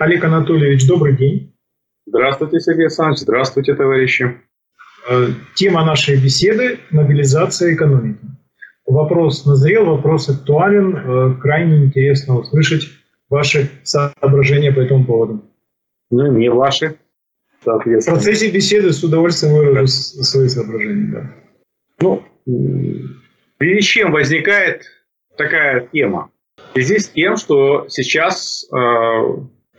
Олег Анатольевич, добрый день. Здравствуйте, Сергей Александрович. Здравствуйте, товарищи. Э, тема нашей беседы – мобилизация экономики. Вопрос назрел, вопрос актуален. Э, крайне интересно услышать ваши соображения по этому поводу. Ну, не ваши. В процессе беседы с удовольствием выражу свои соображения. Да. Ну, в связи с чем возникает такая тема? В связи с тем, что сейчас э,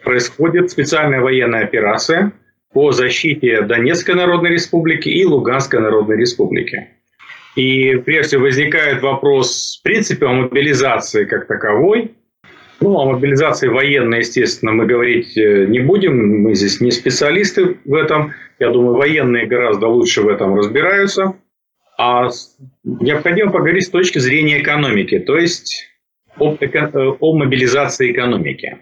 происходит специальная военная операция по защите Донецкой Народной Республики и Луганской Народной Республики. И прежде всего возникает вопрос, в принципе, о мобилизации как таковой. Ну, о мобилизации военной, естественно, мы говорить э, не будем. Мы здесь не специалисты в этом. Я думаю, военные гораздо лучше в этом разбираются. А необходимо поговорить с точки зрения экономики, то есть о, э, о мобилизации экономики.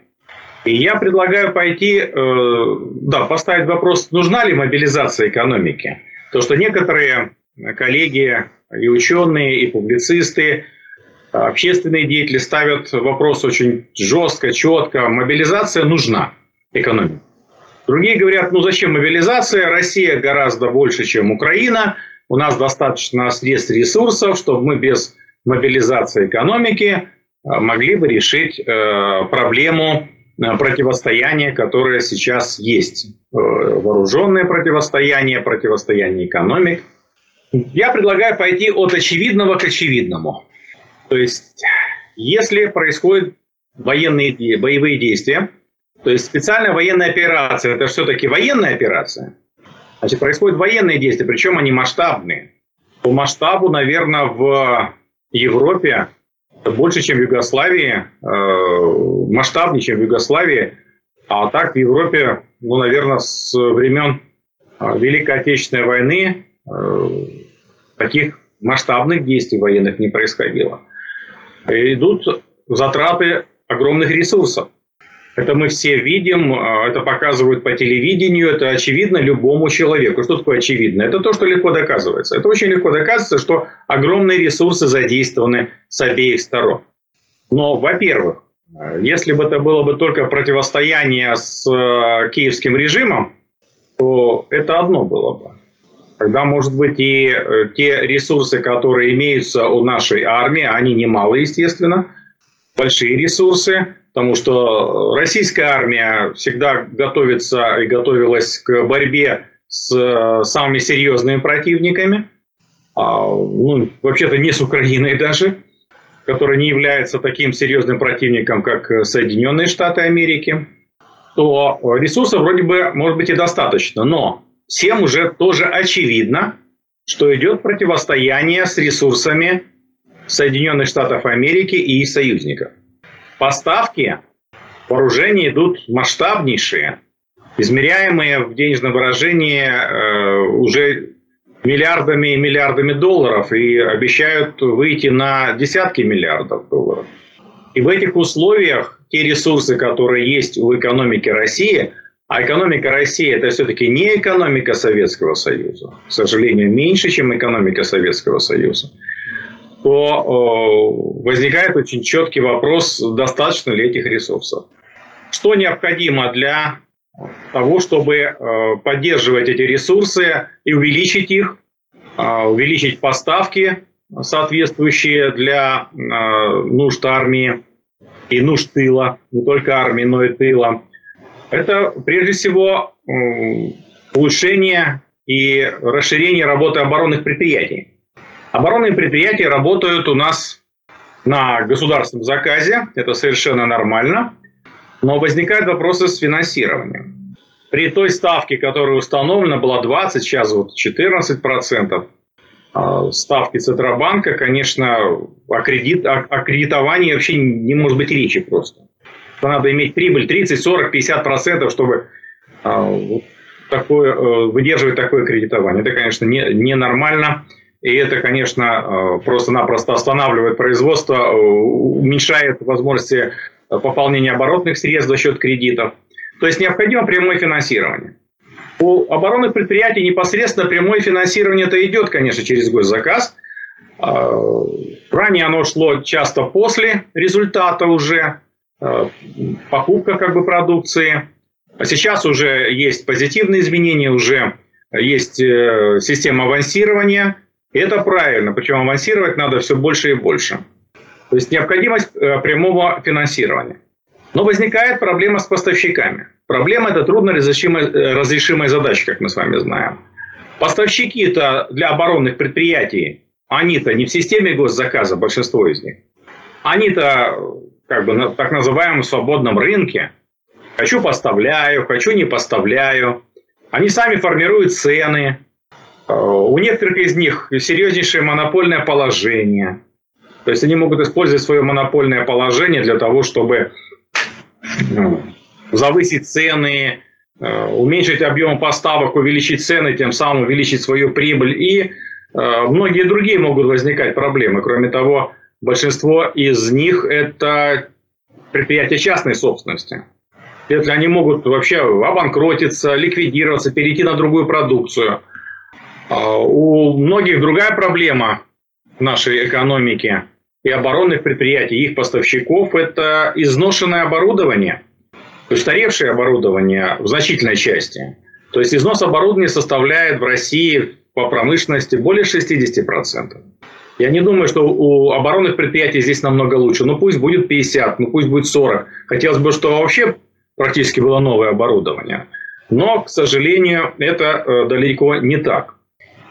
И я предлагаю пойти, э, да, поставить вопрос, нужна ли мобилизация экономики. То, что некоторые коллеги и ученые, и публицисты, общественные деятели ставят вопрос очень жестко, четко. Мобилизация нужна экономике. Другие говорят, ну зачем мобилизация? Россия гораздо больше, чем Украина. У нас достаточно средств ресурсов, чтобы мы без мобилизации экономики э, могли бы решить э, проблему э, противостояния, которое сейчас есть. Вооруженное противостояние, противостояние экономик. Я предлагаю пойти от очевидного к очевидному. То есть, если происходят военные боевые действия, то есть специальная военная операция, это все-таки военная операция, Значит, происходят военные действия, причем они масштабные. По масштабу, наверное, в Европе больше, чем в Югославии, э, масштабнее, чем в Югославии. А так в Европе, ну, наверное, с времен э, Великой Отечественной войны э, таких масштабных действий военных не происходило. Идут затраты огромных ресурсов. Это мы все видим, а, это показывают по телевидению, это очевидно любому человеку. Что такое очевидно? Это то, что легко доказывается. Это очень легко доказывается, что огромные ресурсы задействованы с обеих сторон. Но, во-первых, если бы это было бы только противостояние с э, киевским режимом, то это одно было бы. Тогда, может быть, и э, те ресурсы, которые имеются у нашей армии, они немалые, естественно, большие ресурсы, потому что российская армия всегда готовится и готовилась к борьбе с э, самыми серьезными противниками, а, ну, вообще-то не с Украиной даже, которая не является таким серьезным противником, как Соединенные Штаты Америки, то ресурсов вроде бы может быть и достаточно, но всем уже тоже очевидно, что идет противостояние с ресурсами Соединенных Штатов Америки и союзников. Поставки вооружений идут масштабнейшие, измеряемые в денежном выражении э, уже миллиардами и миллиардами долларов и обещают выйти на десятки миллиардов долларов. И в этих условиях те ресурсы, которые есть у экономики России, а экономика России это все-таки не экономика Советского Союза, к сожалению, меньше, чем экономика Советского Союза то возникает очень четкий вопрос, достаточно ли этих ресурсов. Что необходимо для того, чтобы э, поддерживать эти ресурсы и увеличить их, э, увеличить поставки соответствующие для э, нужд армии и нужд тыла, не только армии, но и тыла. Это прежде всего улучшение и расширение работы оборонных предприятий. Оборонные предприятия работают у нас на государственном заказе, это совершенно нормально, но возникают вопросы с финансированием. При той ставке, которая установлена, была 20, сейчас вот 14 процентов. А, ставки Центробанка, конечно, о, кредит, о, кредитовании вообще не может быть речи просто. Надо иметь прибыль 30, 40, 50 процентов, чтобы а, такое, э, выдерживать такое кредитование. Это, конечно, ненормально. Не, не нормально. И это, конечно, э, просто-напросто останавливает производство, э, уменьшает возможности пополнения оборотных средств за счет кредитов. То есть необходимо прямое финансирование. У оборонных предприятий непосредственно прямое финансирование это идет, конечно, через госзаказ. Э, ранее оно шло часто после результата уже. покупка как бы продукции. А сейчас уже есть позитивные изменения, уже есть система авансирования. И это правильно, причем авансировать надо все больше и больше. То есть необходимость прямого финансирования. Но возникает проблема с поставщиками. Проблема – это трудно разрешимая, разрешимая задача, как мы с вами знаем. Поставщики-то для оборонных предприятий, они-то не в системе госзаказа, большинство из них. Они-то как бы на так называемом свободном рынке. Хочу поставляю, хочу не поставляю. Они сами формируют цены. Э, у некоторых из них серьезнейшее монопольное положение. То есть они могут использовать свое монопольное положение для того, чтобы ну, завысить цены, э, уменьшить объем поставок, увеличить цены, тем самым увеличить свою прибыль. И э, многие другие могут возникать проблемы. Кроме того, большинство из них это предприятия частной собственности. Если они могут вообще обанкротиться, ликвидироваться, перейти на другую продукцию. А у многих другая проблема нашей экономике – и оборонных предприятий, их поставщиков, это изношенное оборудование, устаревшее оборудование в значительной части. То есть износ оборудования составляет в России по промышленности более 60%. Я не думаю, что у оборонных предприятий здесь намного лучше. Ну пусть будет 50, ну пусть будет 40. Хотелось бы, чтобы вообще практически было новое оборудование. Но, к сожалению, это э, далеко не так.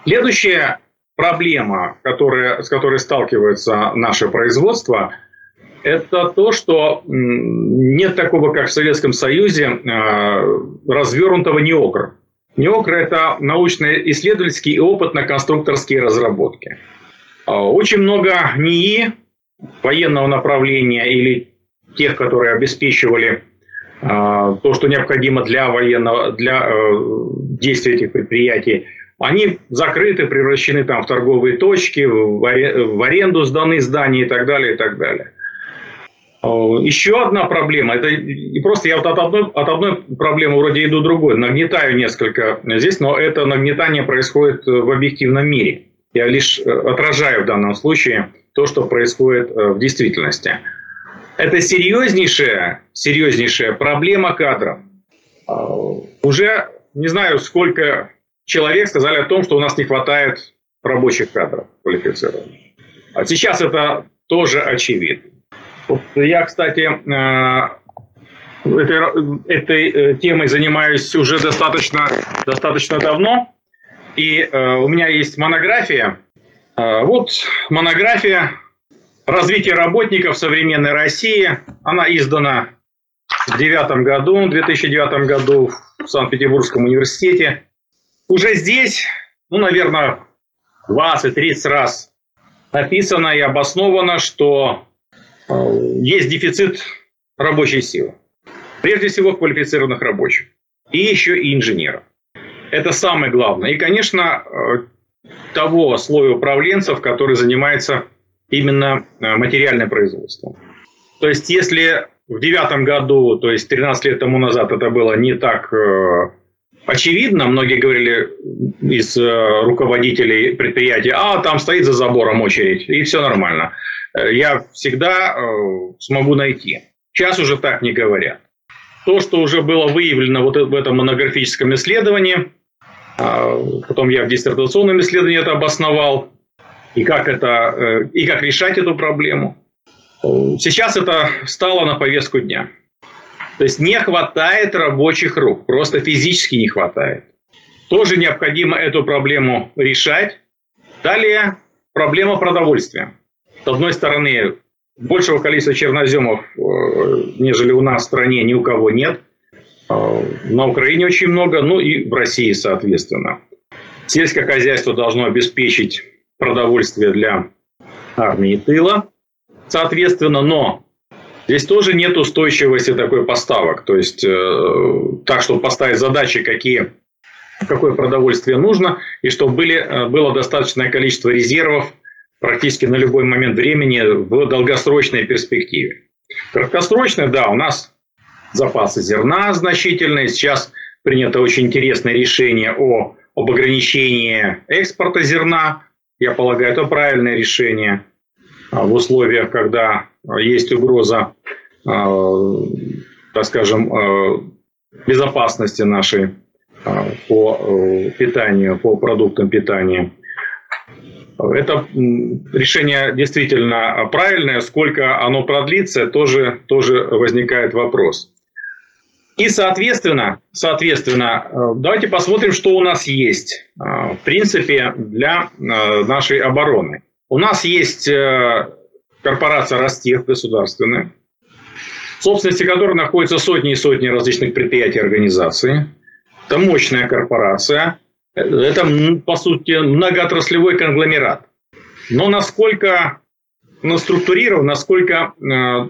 Следующее проблема, которая, с которой сталкивается наше производство, это то, что нет такого, как в Советском Союзе, э, развернутого НИОКР. НИОКР – это научно-исследовательские и опытно-конструкторские разработки. А, очень много НИИ военного направления или тех, которые обеспечивали а, то, что необходимо для военного, для э, действия этих предприятий – они закрыты, превращены там в торговые точки, в аренду сданы здания и так далее, и так далее. Еще одна проблема, это и просто я вот от одной, от одной проблемы вроде иду другой, нагнетаю несколько здесь, но это нагнетание происходит в объективном мире. Я лишь э, отражаю в данном случае то, что происходит э, в действительности. Это серьезнейшая, серьезнейшая проблема кадров. Уже не знаю, сколько человек сказали о том, что у нас не хватает рабочих кадров квалифицированных. А сейчас это тоже очевидно. Вот я, кстати, э, этой, этой э, темой занимаюсь уже достаточно, достаточно давно. И э, у меня есть монография. Вот монография «Развитие работников в современной России». Она издана в 2009 году, в 2009 году в Санкт-Петербургском университете уже здесь, ну, наверное, 20-30 раз написано и обосновано, что э, есть дефицит рабочей силы. Прежде всего квалифицированных рабочих. И еще и инженеров. Это самое главное. И, конечно, э, того слоя управленцев, который занимается именно э, материальным производством. То есть, если в девятом году, то есть 13 лет тому назад это было не так Очевидно, многие говорили из э, руководителей предприятия, а там стоит за забором очередь, и все нормально. Э, я всегда э, смогу найти. Сейчас уже так не говорят. То, что уже было выявлено вот в этом монографическом исследовании, а, потом я в диссертационном исследовании это обосновал, и как, это, и как решать эту проблему. Сейчас это стало на повестку дня. То есть не хватает рабочих рук, просто физически не хватает. Тоже необходимо эту проблему решать. Далее проблема продовольствия. С одной стороны, большего количества черноземов, э, нежели у нас в стране, ни у кого нет. Э, на Украине очень много, ну и в России, соответственно. Сельское хозяйство должно обеспечить продовольствие для армии и тыла, соответственно, но Здесь тоже нет устойчивости такой поставок. То есть, э, так, чтобы поставить задачи, какие, какое продовольствие нужно, и чтобы были, э, было достаточное количество резервов практически на любой момент времени в долгосрочной перспективе. Краткосрочно, да, у нас запасы зерна значительные. Сейчас принято очень интересное решение о, об ограничении экспорта зерна. Я полагаю, это правильное решение в условиях, когда есть угроза так скажем, безопасности нашей по питанию, по продуктам питания. Это решение действительно правильное. Сколько оно продлится, тоже, тоже возникает вопрос. И, соответственно, соответственно, э, давайте посмотрим, что у нас есть, э, в принципе, для э, нашей обороны. У нас есть корпорация Ростех государственная, в собственности которой находятся сотни и сотни различных предприятий и организаций. Это мощная корпорация. Это, по сути, многоотраслевой конгломерат. Но насколько ну, структурирован, насколько э,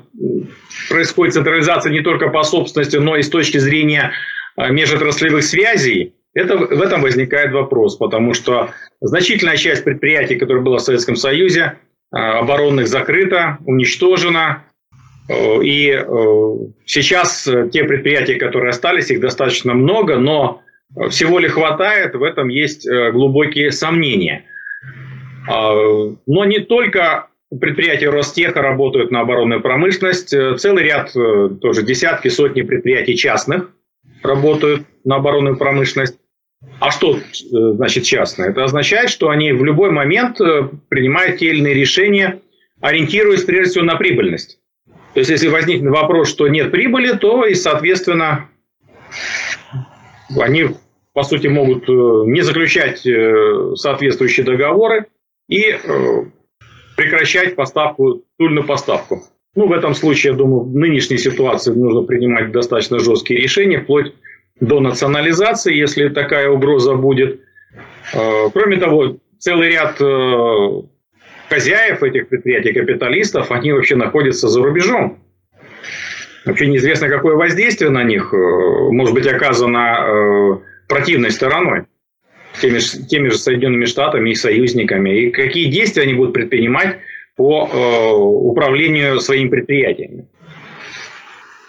происходит централизация не только по собственности, но и с точки зрения э, межотраслевых связей, это, в этом возникает вопрос, потому что значительная часть предприятий, которые было в Советском Союзе, э, оборонных закрыта, уничтожена. Э, и э, сейчас те предприятия, которые остались, их достаточно много, но всего ли хватает, в этом есть э, глубокие сомнения. А, но не только предприятия Ростеха работают на оборонную промышленность. Э, целый ряд, э, тоже десятки, сотни предприятий частных работают на оборонную промышленность. А что э, значит частное? Это означает, что они в любой момент принимают те или иные решения, ориентируясь прежде всего на прибыльность. То есть, если возникнет вопрос, что нет прибыли, то и, соответственно, они, по сути, могут не заключать соответствующие договоры и прекращать поставку, тульную поставку. Ну, в этом случае, я думаю, в нынешней ситуации нужно принимать достаточно жесткие решения, вплоть до национализации, если такая угроза будет. Э, кроме того, целый ряд э, хозяев этих предприятий, капиталистов, они вообще находятся за рубежом. Вообще неизвестно, какое воздействие на них э, может быть оказано противной стороной теми, теми же Соединенными Штатами и союзниками, и какие действия они будут предпринимать по э, управлению своими предприятиями.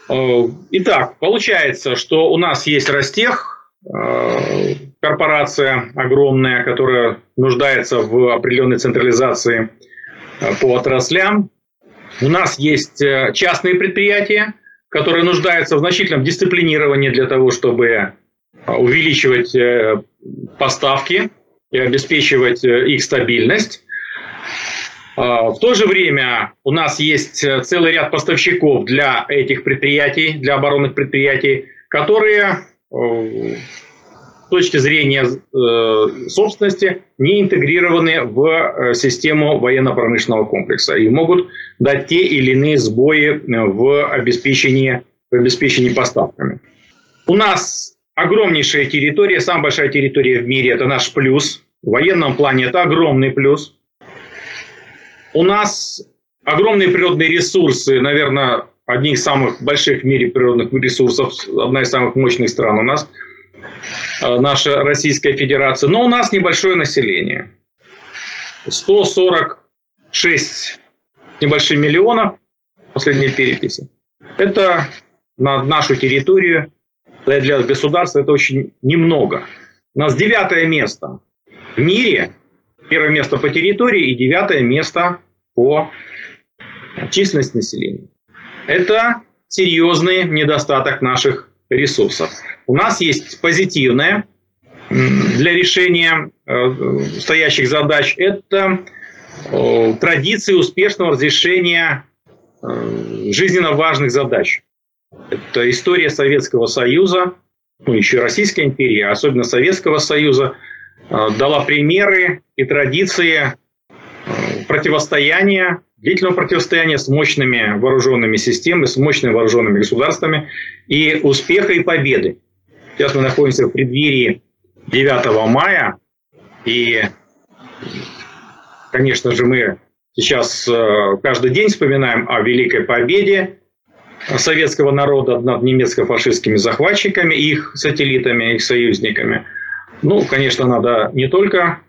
Э, итак, получается, что у нас есть Ростех, э, корпорация огромная, которая нуждается в определенной централизации по отраслям. У нас есть частные предприятия, которые нуждаются в значительном дисциплинировании для того, чтобы увеличивать поставки и обеспечивать их стабильность. А, в то же время у нас есть э, целый ряд поставщиков для этих предприятий, для оборонных предприятий, которые с точки зрения собственности не интегрированы в систему военно-промышленного комплекса и могут дать те или иные сбои в обеспечении, в обеспечении поставками. У нас огромнейшая территория, самая большая территория в мире – это наш плюс. В военном плане это огромный плюс. У нас огромные природные ресурсы, наверное, одни из самых больших в мире природных ресурсов, одна из самых мощных стран у нас, э, наша Российская Федерация. Но у нас небольшое население. 146 небольших миллионов последней переписи. Это на нашу территорию для государства это очень немного. У нас девятое место в мире, первое место по территории и девятое место по численности населения. Это серьезный недостаток наших ресурсов. У нас есть позитивное для решения э, стоящих задач. Это э, традиции успешного разрешения э, жизненно важных задач. Это история Советского Союза, ну, еще Российской империи, а особенно Советского Союза, дала примеры и традиции э, противостояния, длительного противостояния с мощными вооруженными системами, с мощными вооруженными государствами и успеха и победы. Сейчас мы находимся в преддверии 9 мая, и, конечно же, мы сейчас э, каждый день вспоминаем о Великой Победе, советского народа над немецко-фашистскими захватчиками, их сателлитами, их союзниками. Ну, конечно, надо не только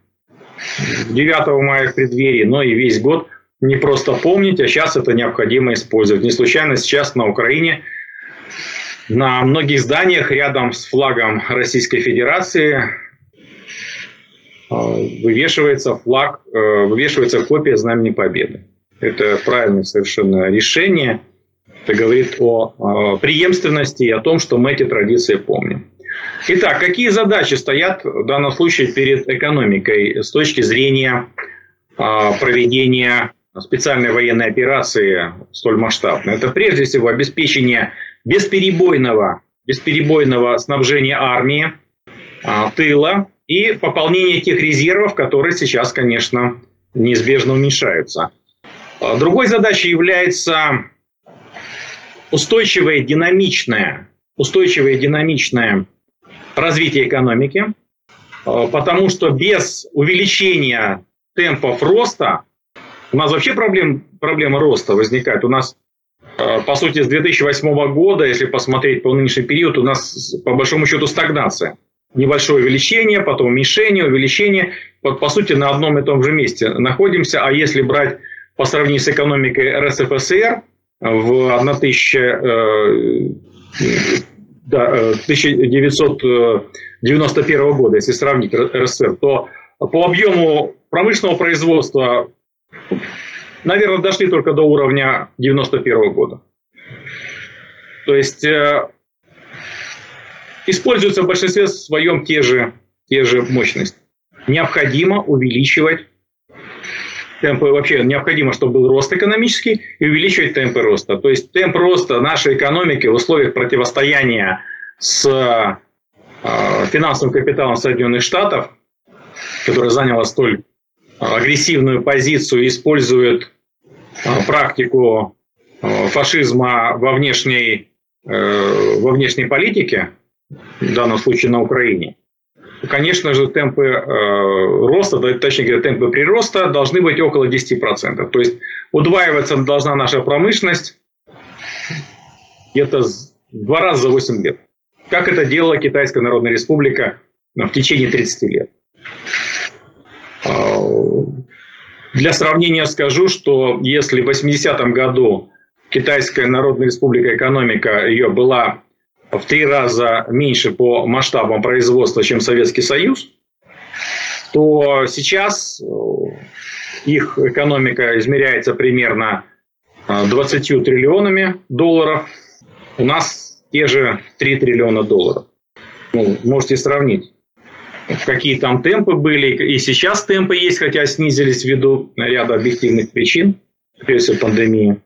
9 мая в преддверии, но и весь год не просто помнить, а сейчас это необходимо использовать. Не случайно сейчас на Украине на многих зданиях рядом с флагом Российской Федерации э, вывешивается флаг, э, вывешивается копия Знамени Победы. Это правильное совершенно решение – Это говорит о преемственности и о том, что мы эти традиции помним. Итак, какие задачи стоят в данном случае перед экономикой с точки зрения проведения специальной военной операции столь масштабной? Это прежде всего обеспечение бесперебойного, бесперебойного снабжения армии, тыла и пополнение тех резервов, которые сейчас, конечно, неизбежно уменьшаются. Другой задачей является устойчивое, динамичное, устойчивое, динамичное развитие экономики, потому что без увеличения темпов роста у нас вообще проблем, проблема роста возникает. У нас, по сути, с 2008 года, если посмотреть по нынешний период, у нас по большому счету стагнация – небольшое увеличение, потом уменьшение, увеличение. Вот, по сути, на одном и том же месте находимся. А если брать по сравнению с экономикой РСФСР в 1000, да, 1991 э, года, если сравнить РСФСР, то по объему промышленного производства, наверное, дошли только до уровня 91 года. То есть э, используются в большинстве своем те же, те же мощности. Необходимо увеличивать темпы, вообще необходимо, чтобы был рост экономический и увеличивать темпы роста. То есть темп роста нашей экономики в условиях противостояния с э, финансовым капиталом Соединенных Штатов, который заняла столь агрессивную позицию использует э, практику э, фашизма во внешней, во внешней политике, в данном случае на Украине, конечно же, темпы э, роста, точнее говоря, темпы прироста должны быть около 10%. То есть удваиваться должна наша промышленность где-то два раза за 8 лет. Как это делала Китайская Народная Республика в течение 30 лет. А, для сравнения скажу, что если в 80-м году Китайская Народная Республика экономика ее была в три раза меньше по масштабам производства, чем Советский Союз, то сейчас э, их экономика измеряется примерно 20 э, триллионами долларов. У нас те же 3 триллиона долларов. Ну, можете сравнить, какие там темпы были. И сейчас темпы есть, хотя снизились ввиду ряда объективных причин, прежде всего пандемии.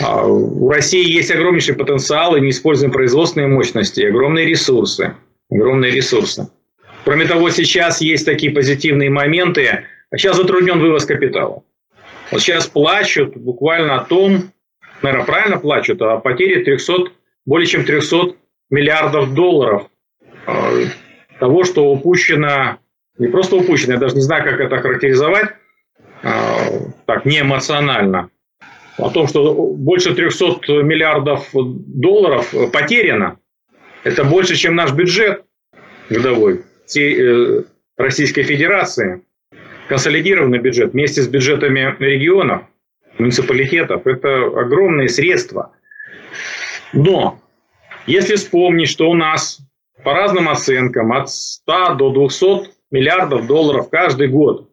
А, у России есть огромнейший потенциал и неиспользуемые производственные мощности, огромные ресурсы. Огромные ресурсы. Кроме того, сейчас есть такие позитивные моменты. Сейчас затруднен вывоз капитала. Вот сейчас плачут буквально о том, наверное, правильно плачут, о потере 300, более чем 300 миллиардов долларов а, того, что упущено, не просто упущено, я даже не знаю, как это характеризовать, а, так, не эмоционально, о том, что больше 300 миллиардов долларов потеряно. Это больше, чем наш бюджет годовой всей э, Российской Федерации. Консолидированный бюджет вместе с бюджетами регионов, муниципалитетов. Это огромные средства. Но если вспомнить, что у нас по разным оценкам от 100 до 200 миллиардов долларов каждый год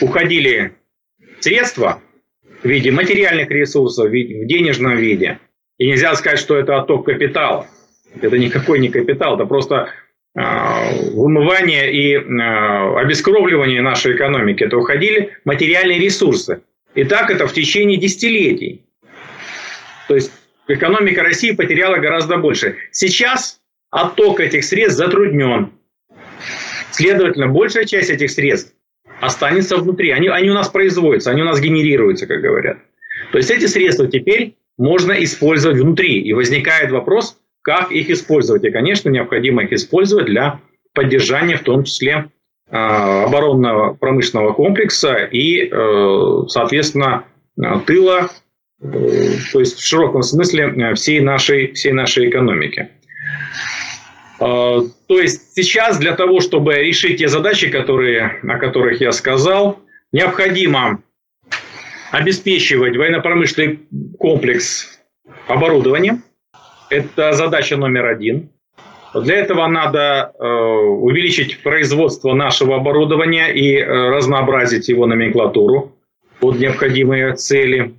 уходили средства в виде материальных ресурсов, в денежном виде. И нельзя сказать, что это отток капитала. Это никакой не капитал, это просто э, вымывание и э, обескровливание нашей экономики. Это уходили материальные ресурсы. И так это в течение десятилетий. То есть экономика России потеряла гораздо больше. Сейчас отток этих средств затруднен. Следовательно, большая часть этих средств останется внутри. Они, они у нас производятся, они у нас генерируются, как говорят. То есть эти средства теперь можно использовать внутри. И возникает вопрос, как их использовать. И, конечно, необходимо их использовать для поддержания в том числе а, оборонного промышленного комплекса и, э, соответственно, тыла, э, то есть в широком смысле всей нашей, всей нашей экономики. А, то есть сейчас для того, чтобы решить те задачи, которые, о которых я сказал, необходимо обеспечивать военно-промышленный комплекс оборудованием. Это задача номер один. Для этого надо э, увеличить производство нашего оборудования и э, разнообразить его номенклатуру под необходимые цели.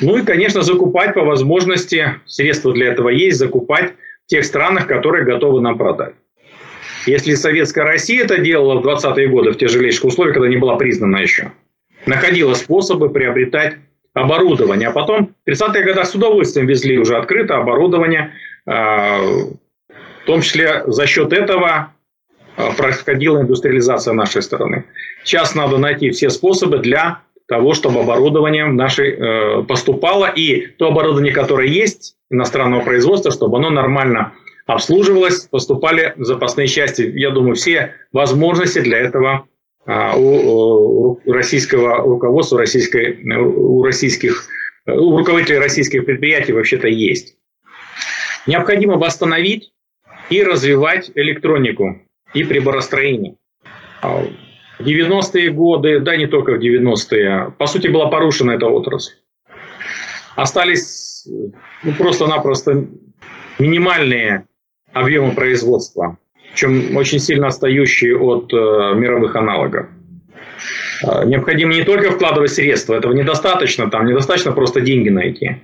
Ну и, конечно, закупать по возможности, средства для этого есть, закупать тех странах, которые готовы нам продать. Если Советская Россия это делала в 20-е годы, в тяжелейших условиях, когда не была признана еще, находила способы приобретать оборудование. А потом в 30-е годы с удовольствием везли уже открыто оборудование. А, в том числе за счет этого а, происходила индустриализация нашей страны. Сейчас надо найти все способы для того, чтобы оборудование наше э, поступало, и то оборудование, которое есть иностранного производства, чтобы оно нормально обслуживалось, поступали запасные части. Я думаю, все возможности для этого а, у российского руководства, российской, у российских у руководителей российских предприятий вообще-то есть. Необходимо восстановить и развивать электронику и приборостроение. А, в 90-е годы, да не только в 90-е, по сути была порушена эта отрасль. Остались ну, просто-напросто минимальные объемы производства, чем очень сильно отстающие от э, мировых аналогов. Э, необходимо не только вкладывать средства, этого недостаточно, там недостаточно просто деньги найти,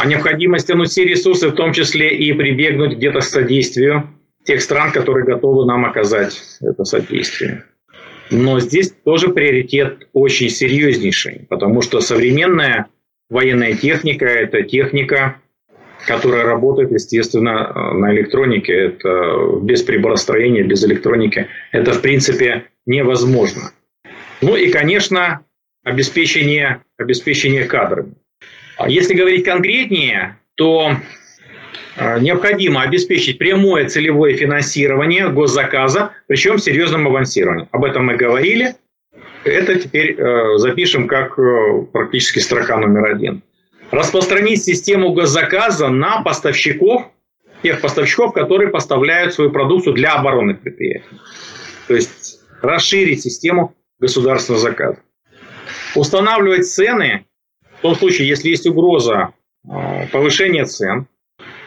а необходимо стянуть все ресурсы, в том числе и прибегнуть где-то к содействию тех стран, которые готовы нам оказать это содействие. Но здесь тоже приоритет очень серьезнейший, потому что современная военная техника – это техника, которая работает, естественно, на электронике. Это без приборостроения, без электроники. Это, в принципе, невозможно. Ну и, конечно, обеспечение, обеспечение кадрами. А если говорить конкретнее, то Э, необходимо обеспечить прямое целевое финансирование госзаказа, причем серьезным авансированием. Об этом мы говорили. Это теперь э, запишем как э, практически строка номер один. Распространить систему госзаказа на поставщиков, тех поставщиков, которые поставляют свою продукцию для оборонных предприятий. То есть расширить систему государственного заказа. Устанавливать цены в том случае, если есть угроза повышения цен,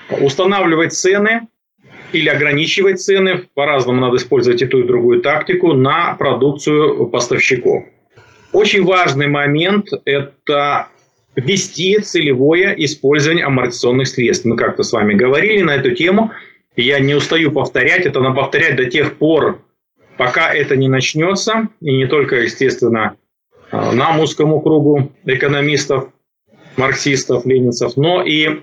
устанавливать цены или ограничивать цены, по-разному надо использовать и ту, и другую тактику, на продукцию поставщиков. Очень важный момент – это ввести целевое использование амортизационных средств. Мы как-то с вами говорили на эту тему. Я не устаю повторять, это надо повторять до тех пор, пока это не начнется. И не только, естественно, нам, узкому кругу экономистов, марксистов, ленинцев, но и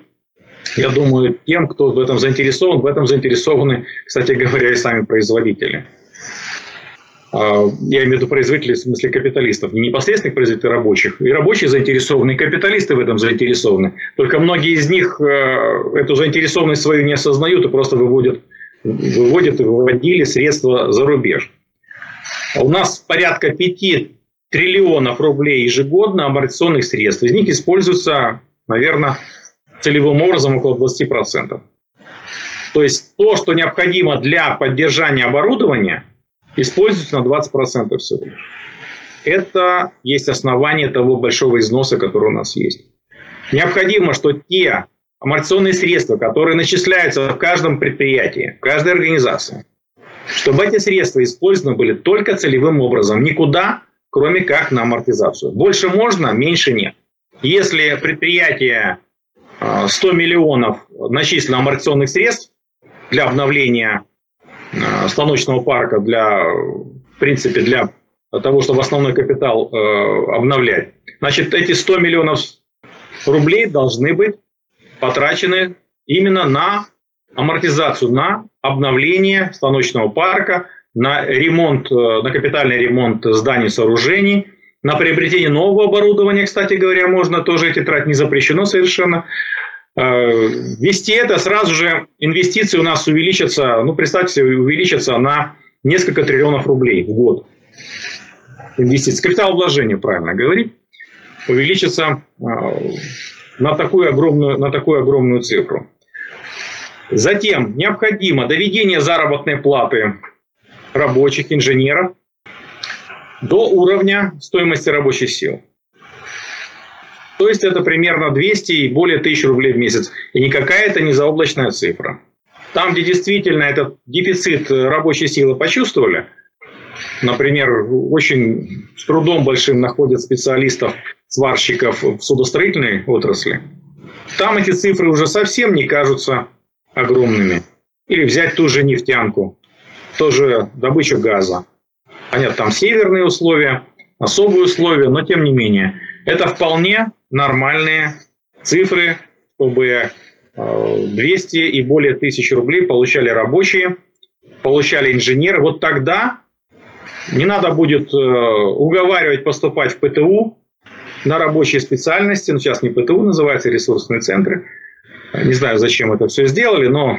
я думаю, тем, кто в этом заинтересован, в этом заинтересованы, кстати говоря, и сами производители. А, я имею в виду производителей, в смысле капиталистов, не непосредственных производителей рабочих. И рабочие заинтересованы, и капиталисты в этом заинтересованы. Только многие из них э, эту заинтересованность свою не осознают и просто выводят, выводят и выводили средства за рубеж. У нас порядка 5 триллионов рублей ежегодно амортизационных средств. Из них используется, наверное, целевым образом около 20%. То есть то, что необходимо для поддержания оборудования, используется на 20% всего лишь. Это есть основание того большого износа, который у нас есть. Необходимо, что те амортизационные средства, которые начисляются в каждом предприятии, в каждой организации, чтобы эти средства использованы были только целевым образом, никуда, кроме как на амортизацию. Больше можно, меньше нет. Если предприятие 100 миллионов начислено амортизационных средств для обновления э, станочного парка, для, в принципе, для того, чтобы основной капитал э, обновлять. Значит, эти 100 миллионов рублей должны быть потрачены именно на амортизацию, на обновление станочного парка, на ремонт, э, на капитальный ремонт зданий, сооружений, на приобретение нового оборудования, кстати говоря, можно тоже эти тратить, не запрещено совершенно. Э, вести это сразу же инвестиции у нас увеличатся, ну, представьте увеличатся на несколько триллионов рублей в год. Инвестиции. Капитал вложения, правильно говорить, увеличится э, на такую огромную, на такую огромную цифру. Затем необходимо доведение заработной платы рабочих, инженеров до уровня стоимости рабочей силы. То есть это примерно 200 и более тысяч рублей в месяц. И никакая это не заоблачная цифра. Там, где действительно этот дефицит рабочей силы почувствовали, например, очень с трудом большим находят специалистов сварщиков в судостроительной отрасли, там эти цифры уже совсем не кажутся огромными. Или взять ту же нефтянку, тоже добычу газа. Понятно, там северные условия, особые условия, но тем не менее. Это вполне нормальные цифры, чтобы 200 э, и более тысяч рублей получали рабочие, получали инженеры. Вот тогда не надо будет э, уговаривать поступать в ПТУ на рабочие специальности. Ну, сейчас не ПТУ называется, ресурсные центры. Не знаю, зачем это все сделали, но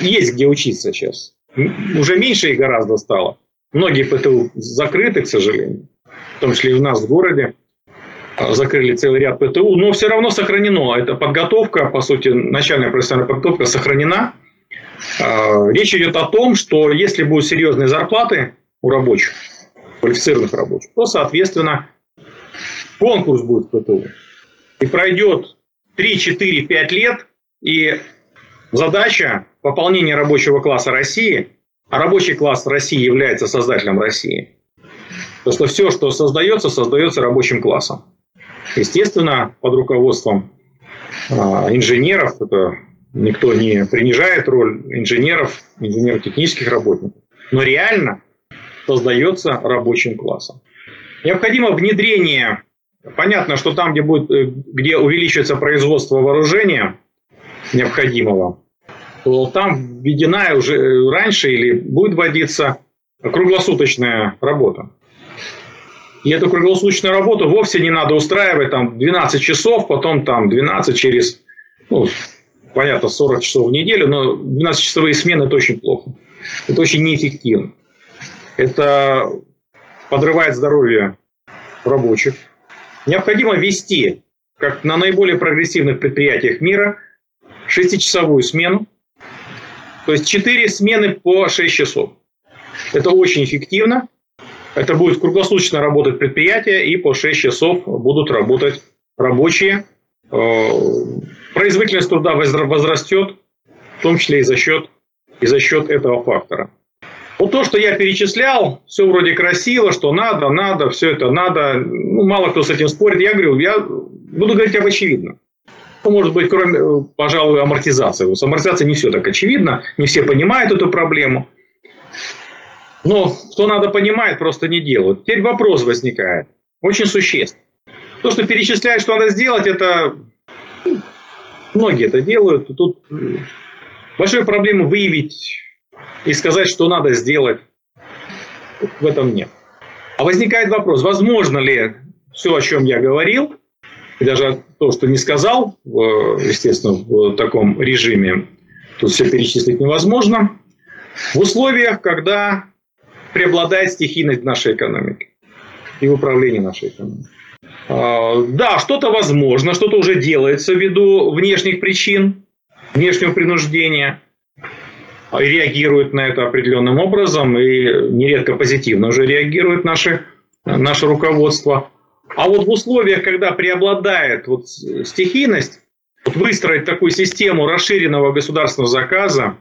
есть где учиться сейчас. Уже меньше их гораздо стало. Многие ПТУ закрыты, к сожалению. В том числе и у нас в городе а, закрыли целый ряд ПТУ, но все равно сохранено. Эта подготовка, по сути, начальная профессиональная подготовка сохранена. А, речь идет о том, что если будут серьезные зарплаты у рабочих, квалифицированных рабочих, то, соответственно, конкурс будет в ПТУ. И пройдет 3, 4, 5 лет, и задача пополнения рабочего класса России, а рабочий класс России является создателем России, то что все, что создается, создается рабочим классом. Естественно, под руководством а, инженеров, это никто не принижает роль инженеров, инженерно-технических работников, но реально создается рабочим классом. Необходимо внедрение, понятно, что там, где, будет, э, где увеличивается производство вооружения необходимого, там введена уже э, раньше или будет вводиться круглосуточная работа. И эту круглосуточную работу вовсе не надо устраивать там 12 часов, потом там 12 через, ну, понятно, 40 часов в неделю, но 12-часовые смены – это очень плохо. Это очень неэффективно. Это подрывает здоровье рабочих. Необходимо вести, как на наиболее прогрессивных предприятиях мира, 6-часовую смену, то есть 4 смены по 6 часов. Это очень эффективно. Это будет круглосуточно работать предприятие, и по 6 часов будут работать рабочие. Э, производительность труда возрастет, в том числе и за счет, и за счет этого фактора. Вот то, что я перечислял, все вроде красиво, что надо, надо, все это надо. Ну, мало кто с этим спорит. Я говорю, я буду говорить об очевидном. Ну, может быть, кроме, э, пожалуй, амортизации. С амортизацией не все так очевидно, не все понимают эту проблему. Но кто надо понимает, просто не делают. Теперь вопрос возникает, очень существенный. То, что перечисляют, что надо сделать, это многие это делают. Тут большая проблема выявить и сказать, что надо сделать. В этом нет. А возникает вопрос, возможно ли все, о чем я говорил, и даже то, что не сказал, естественно, в таком режиме, тут все перечислить невозможно, в условиях, когда преобладает стихийность нашей экономики и в управлении нашей экономикой. А, да, что-то возможно, что-то уже делается ввиду внешних причин, внешнего принуждения, реагирует на это определенным образом и нередко позитивно уже реагирует наше, наше руководство. А вот в условиях, когда преобладает вот стихийность, вот выстроить такую систему расширенного государственного заказа,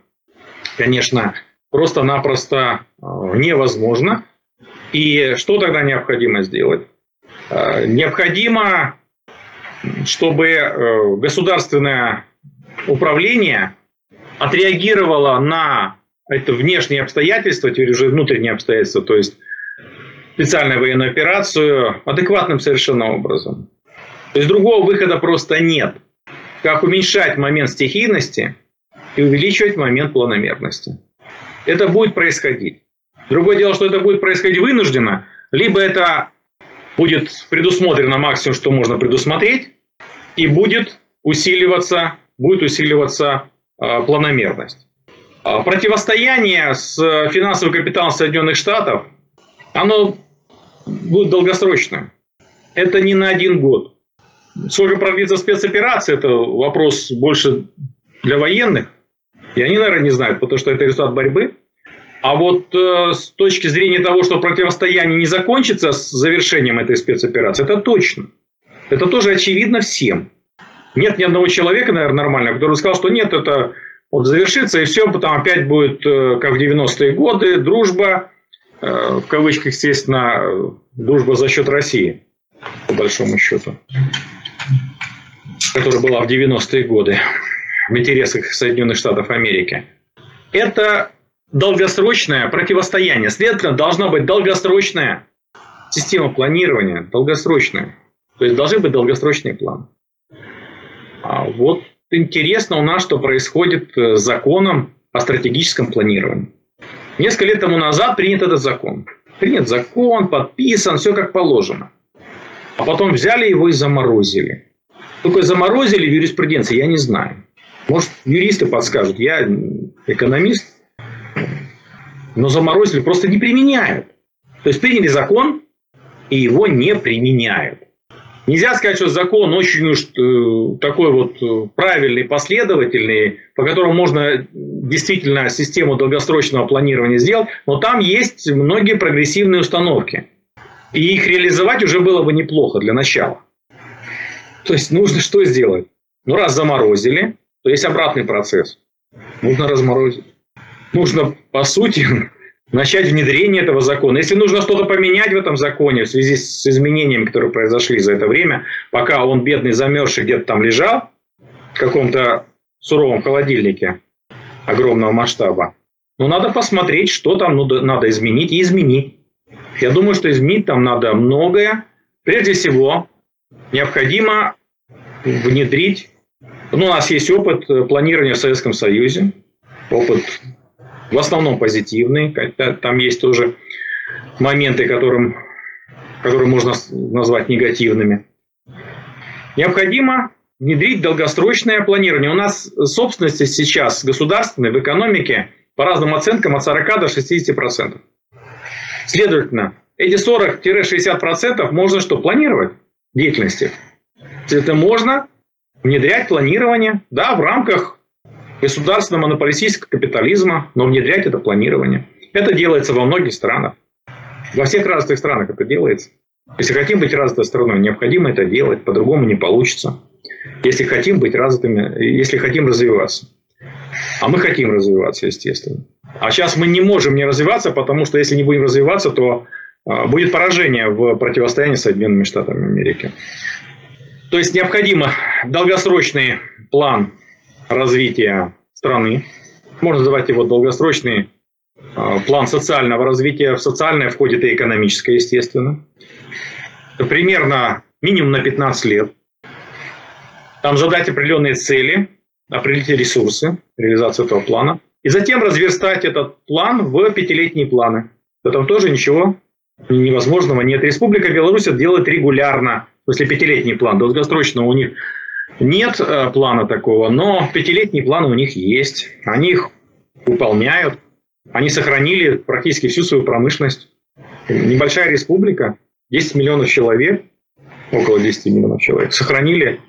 конечно, просто-напросто э, невозможно. И что тогда необходимо сделать? Э, необходимо, чтобы э, государственное управление отреагировало на это внешние обстоятельства, теперь уже внутренние обстоятельства, то есть специальную военную операцию адекватным совершенно образом. То есть другого выхода просто нет. Как уменьшать момент стихийности и увеличивать момент планомерности. Это будет происходить. Другое дело, что это будет происходить вынужденно, либо это будет предусмотрено максимум, что можно предусмотреть, и будет усиливаться, будет усиливаться э, планомерность. А противостояние с финансовым капиталом Соединенных Штатов, оно будет долгосрочным. Это не на один год. Сколько продлится спецоперация, это вопрос больше для военных. И они, наверное, не знают, потому что это результат борьбы. А вот э, с точки зрения того, что противостояние не закончится с завершением этой спецоперации, это точно. Это тоже очевидно всем. Нет ни одного человека, наверное, нормального, который сказал, что нет, это вот завершится, и все, потом опять будет, э, как в 90-е годы, дружба, в кавычках, естественно, дружба за счет России. по большому счету, которая была в 90-е годы в интересах Соединенных Штатов Америки. Это долгосрочное противостояние. Следовательно, должна быть долгосрочная система планирования, долгосрочная. То есть должны быть долгосрочные планы. А вот интересно у нас, что происходит с законом о стратегическом планировании. Несколько лет тому назад принят этот закон. Принят закон, подписан, все как положено. А потом взяли его и заморозили. Только заморозили в юриспруденции, я не знаю. Может, юристы подскажут. Я экономист. Но заморозили, просто не применяют. То есть приняли закон, и его не применяют. Нельзя сказать, что закон очень уж э, такой вот э, правильный, последовательный, по которому можно действительно систему долгосрочного планирования сделать, но там есть многие прогрессивные установки. И их реализовать уже было бы неплохо для начала. То есть нужно что сделать? Ну, раз заморозили, то есть обратный процесс. Нужно разморозить. Нужно, по сути, начать внедрение этого закона. Если нужно что-то поменять в этом законе в связи с изменениями, которые произошли за это время, пока он, бедный, замерзший, где-то там лежал в каком-то суровом холодильнике огромного масштаба, ну, надо посмотреть, что там ну, надо изменить, и изменить. Я думаю, что изменить там надо многое. Прежде всего, необходимо внедрить... Ну, у нас есть опыт планирования в Советском Союзе, опыт в основном позитивные. Там есть тоже моменты, которым, которые можно назвать негативными. Необходимо внедрить долгосрочное планирование. У нас собственности сейчас государственной в экономике по разным оценкам от 40 до 60 процентов. Следовательно, эти 40-60% можно что? Планировать деятельности. Это можно внедрять планирование, да, в рамках государственного монополистического капитализма, но внедрять это планирование. Это делается во многих странах. Во всех развитых странах это делается. Если хотим быть развитой страной, необходимо это делать, по-другому не получится. Если хотим быть развитыми, если хотим развиваться. А мы хотим развиваться, естественно. А сейчас мы не можем не развиваться, потому что если не будем развиваться, то а, будет поражение в противостоянии с Соединенными Штатами Америки. То есть необходимо долгосрочный план развития страны. Можно называть его долгосрочный а, план социального развития. В социальное входит и экономическое, естественно. Примерно минимум на 15 лет. Там задать определенные цели, определить ресурсы, реализацию этого плана. И затем разверстать этот план в пятилетние планы. В этом тоже ничего невозможного нет. Республика Беларусь это делает регулярно. Смысле, пятилетний план. Долгосрочно у них нет э, плана такого, но пятилетние планы у них есть. Они их выполняют. Они сохранили практически всю свою промышленность. Небольшая республика, 10 миллионов человек, около 10 миллионов человек, сохранили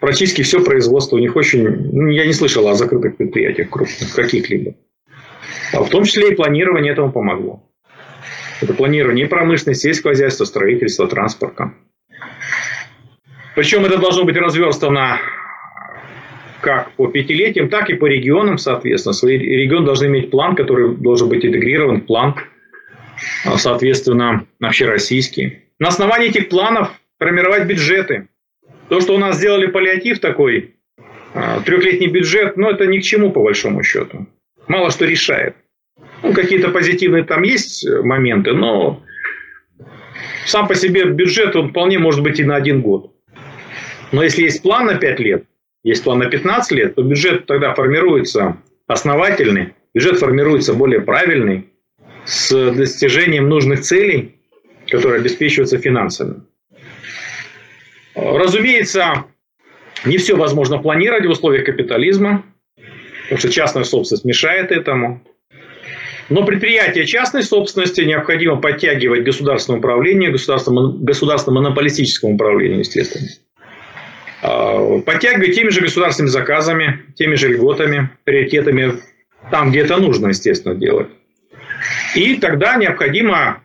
практически все производство. У них очень... Ну, я не слышал о закрытых предприятиях крупных, каких-либо. А в том числе и планирование этому помогло. Это планирование промышленности, сельского хозяйства, строительства, транспорта. Причем это должно быть разверстано как по пятилетиям, так и по регионам, соответственно. Свои регионы должны иметь план, который должен быть интегрирован в план, а, соответственно, общероссийский. На основании этих планов формировать бюджеты. То, что у нас сделали паллиатив такой, а, трехлетний бюджет, ну, это ни к чему, по большому счету. Мало что решает. Ну, какие-то позитивные там есть моменты, но сам по себе бюджет, он вполне может быть и на один год. Но если есть план на 5 лет, есть план на 15 лет, то бюджет тогда формируется основательный, бюджет формируется более правильный, с достижением нужных целей, которые обеспечиваются финансами. Разумеется, не все возможно планировать в условиях капитализма, потому что частная собственность мешает этому. Но предприятия частной собственности необходимо подтягивать государственное управление, государственно-монополистическому управлению, естественно. А, подтягивать теми же государственными заказами, теми же льготами, приоритетами, там, где это нужно, естественно, делать. И тогда необходимо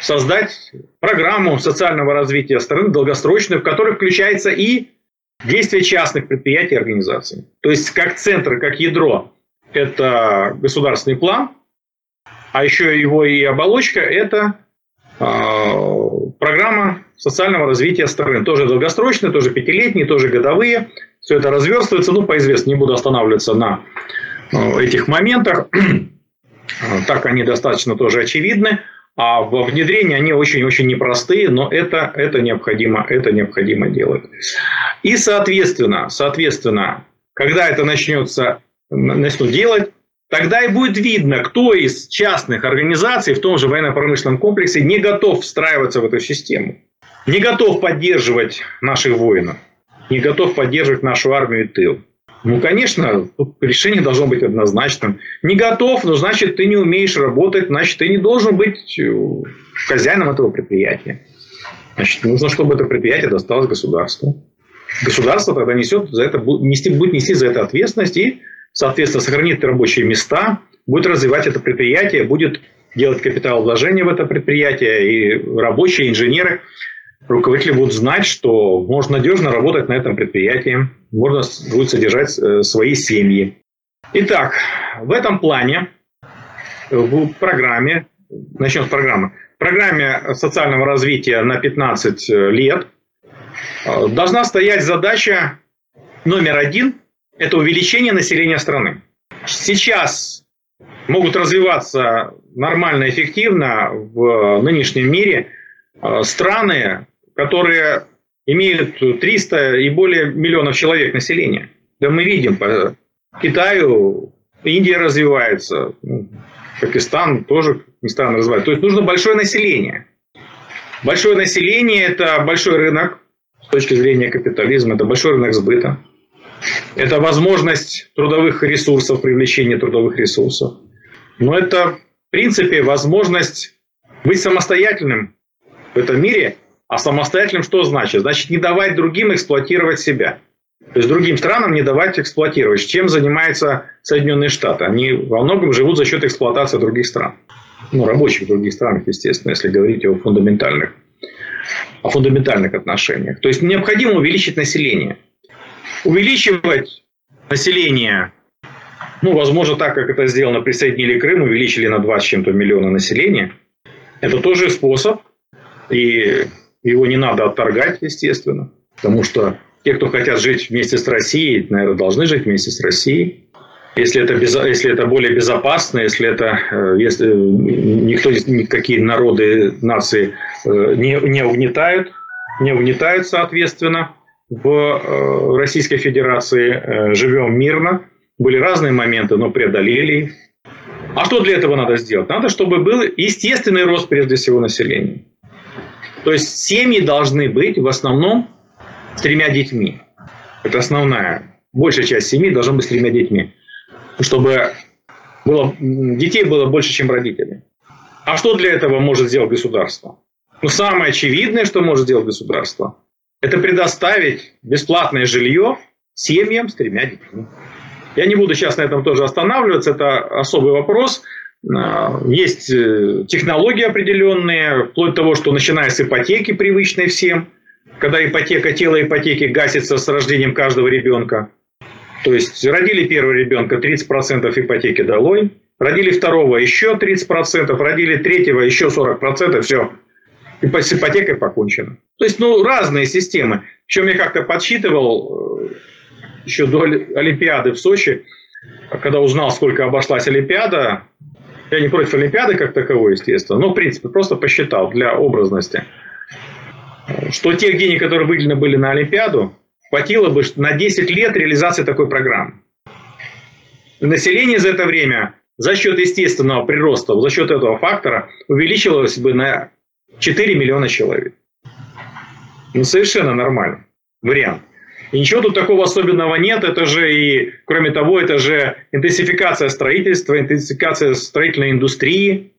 создать программу социального развития страны долгосрочную, в которой включается и действия частных предприятий и организаций. То есть как центр, как ядро – это государственный план, а еще его и оболочка – это а, программа социального развития страны. Тоже долгосрочные, тоже пятилетние, тоже годовые. Все это разверстывается, ну, по известно, не буду останавливаться на э, этих моментах. Так они достаточно тоже очевидны. А во внедрении они очень-очень непростые, но это, это, необходимо, это необходимо делать. И, соответственно, соответственно, когда это начнется, начнут делать, тогда и будет видно, кто из частных организаций в том же военно-промышленном комплексе не готов встраиваться в эту систему, не готов поддерживать наших воинов, не готов поддерживать нашу армию и тыл. Ну, конечно, тут решение должно быть однозначным. Не готов, но значит, ты не умеешь работать, значит, ты не должен быть э, хозяином этого предприятия. Значит, нужно, чтобы это предприятие досталось государству. Государство тогда несет за это, нести, будет нести за это ответственность и, соответственно, сохранит рабочие места, будет развивать это предприятие, будет делать капиталовложения в это предприятие, и рабочие, инженеры руководители будут знать, что можно надежно работать на этом предприятии, можно будет содержать э, свои семьи. Итак, в этом плане, в программе, начнем с программы, в программе социального развития на 15 лет э, должна стоять задача номер один – это увеличение населения страны. Сейчас могут развиваться нормально, эффективно в нынешнем мире э, страны, которые имеют 300 и более миллионов человек населения. Да мы видим по Китаю, Индия развивается, ну, Пакистан тоже странно развивается. То есть нужно большое население. Большое население – это большой рынок с точки зрения капитализма, это большой рынок сбыта. Это возможность трудовых ресурсов, привлечения трудовых ресурсов. Но это, в принципе, возможность быть самостоятельным в этом мире а самостоятельным что значит? Значит, не давать другим эксплуатировать себя. То есть другим странам не давать эксплуатировать. Чем занимаются Соединенные Штаты? Они во многом живут за счет эксплуатации других стран. Ну, рабочих других стран, естественно, если говорить о фундаментальных, о фундаментальных отношениях. То есть необходимо увеличить население. Увеличивать население, ну, возможно, так, как это сделано, присоединили Крым, увеличили на 2 с чем-то миллиона населения. Это тоже способ. И его не надо отторгать, естественно. Потому что те, кто хотят жить вместе с Россией, наверное, должны жить вместе с Россией. Если это, без, если это более безопасно, если это э, если никто, никакие народы, нации э, не, не угнетают, не угнетают, соответственно, в э, Российской Федерации, живем мирно. Были разные моменты, но преодолели их. А что для этого надо сделать? Надо, чтобы был естественный рост прежде всего населения. То есть семьи должны быть в основном с тремя детьми. Это основная. Большая часть семьи должна быть с тремя детьми. Чтобы было, детей было больше, чем родителей. А что для этого может сделать государство? Ну, самое очевидное, что может сделать государство, это предоставить бесплатное жилье семьям с тремя детьми. Я не буду сейчас на этом тоже останавливаться, это особый вопрос – а, есть э, технологии определенные, вплоть до того, что начиная с ипотеки, привычной всем, когда ипотека, тело ипотеки гасится с рождением каждого ребенка. То есть родили первого ребенка, 30% ипотеки долой, родили второго еще 30%, родили третьего еще 40%, все. И с ипотекой покончено. То есть, ну, разные системы. Причем я как-то подсчитывал э, еще до Олимпиады в Сочи, когда узнал, сколько обошлась Олимпиада, я не против Олимпиады как таковой, естественно, но, в принципе, просто посчитал для образности, что тех денег, которые выделены были на Олимпиаду, хватило бы на 10 лет реализации такой программы. Население за это время за счет естественного прироста, за счет этого фактора увеличилось бы на 4 миллиона человек. Ну, совершенно нормально. Вариант. И ничего тут такого особенного нет. Это же и, кроме того, это же интенсификация строительства, интенсификация строительной индустрии.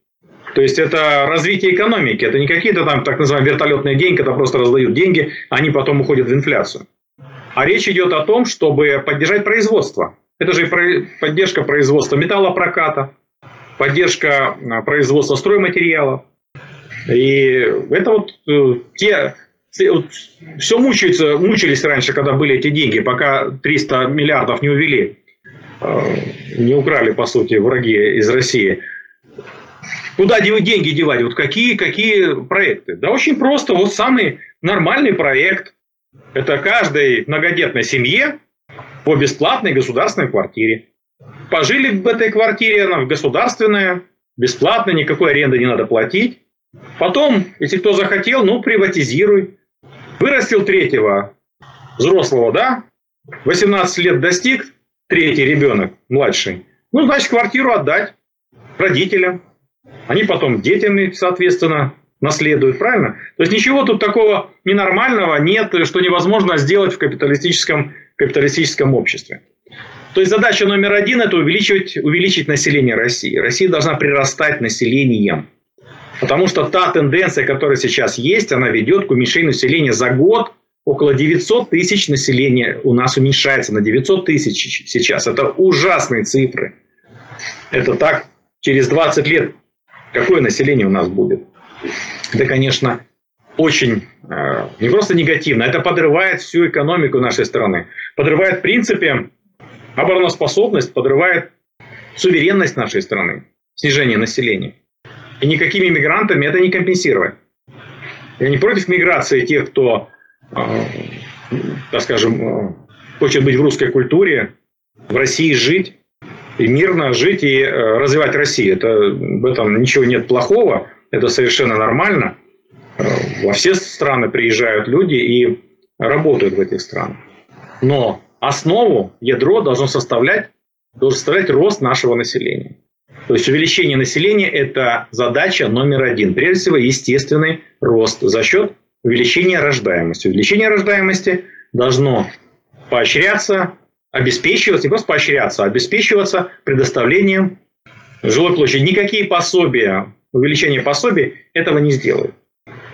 То есть это развитие экономики. Это не какие-то там так называемые вертолетные деньги, когда просто раздают деньги, они потом уходят в инфляцию. А речь идет о том, чтобы поддержать производство. Это же поддержка производства металлопроката, поддержка а, производства стройматериалов. И это вот э, те все мучаются, мучились раньше, когда были эти деньги, пока 300 миллиардов не увели, э, не украли, по сути, враги из России. Куда деньги девать? Вот какие, какие проекты? Да очень просто. Вот самый нормальный проект. Это каждой многодетной семье по бесплатной государственной квартире. Пожили в этой квартире, она государственная, бесплатно, никакой аренды не надо платить. Потом, если кто захотел, ну, приватизируй. Вырастил третьего взрослого, да? 18 лет достиг, третий ребенок, младший. Ну, значит, квартиру отдать родителям. Они потом детям, соответственно, наследуют, правильно? То есть ничего тут такого ненормального нет, что невозможно сделать в капиталистическом, капиталистическом обществе. То есть задача номер один – это увеличивать, увеличить население России. Россия должна прирастать населением. Потому что та тенденция, которая сейчас есть, она ведет к уменьшению населения за год. Около 900 тысяч населения у нас уменьшается на 900 тысяч сейчас. Это ужасные цифры. Это так, через 20 лет какое население у нас будет? Это, конечно, очень э, не просто негативно, это подрывает всю экономику нашей страны. Подрывает, в принципе, обороноспособность, подрывает суверенность нашей страны, снижение населения. И никакими мигрантами это не компенсировать. Я не против миграции тех, кто, э, так скажем, э, хочет быть в русской культуре, в России жить, и мирно жить и э, развивать Россию. Это, в этом ничего нет плохого, это совершенно нормально. Во все страны приезжают люди и работают в этих странах. Но основу, ядро должно составлять, должен составлять рост нашего населения. То есть увеличение населения – это задача номер один. Прежде всего, естественный рост за счет увеличения рождаемости. Увеличение рождаемости должно поощряться обеспечиваться, не просто поощряться, а обеспечиваться предоставлением жилой площади. Никакие пособия, увеличение пособий этого не сделают.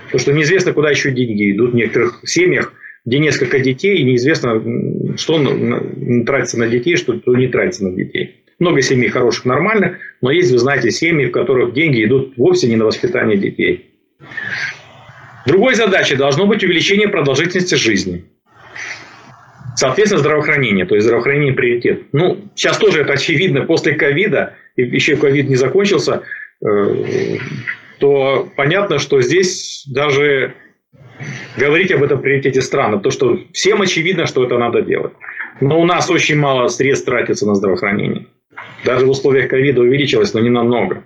Потому что неизвестно, куда еще деньги идут в некоторых семьях, где несколько детей, и неизвестно, что тратится на детей, что не тратится на детей. Много семей хороших, нормальных, но есть, вы знаете, семьи, в которых деньги идут вовсе не на воспитание детей. Другой задачей должно быть увеличение продолжительности жизни. Соответственно, здравоохранение, то есть здравоохранение приоритет. Ну, сейчас тоже это очевидно, после ковида, еще ковид не закончился, э, то понятно, что здесь даже говорить об этом приоритете странно, потому что всем очевидно, что это надо делать. Но у нас очень мало средств тратится на здравоохранение. Даже в условиях ковида увеличилось, но не намного.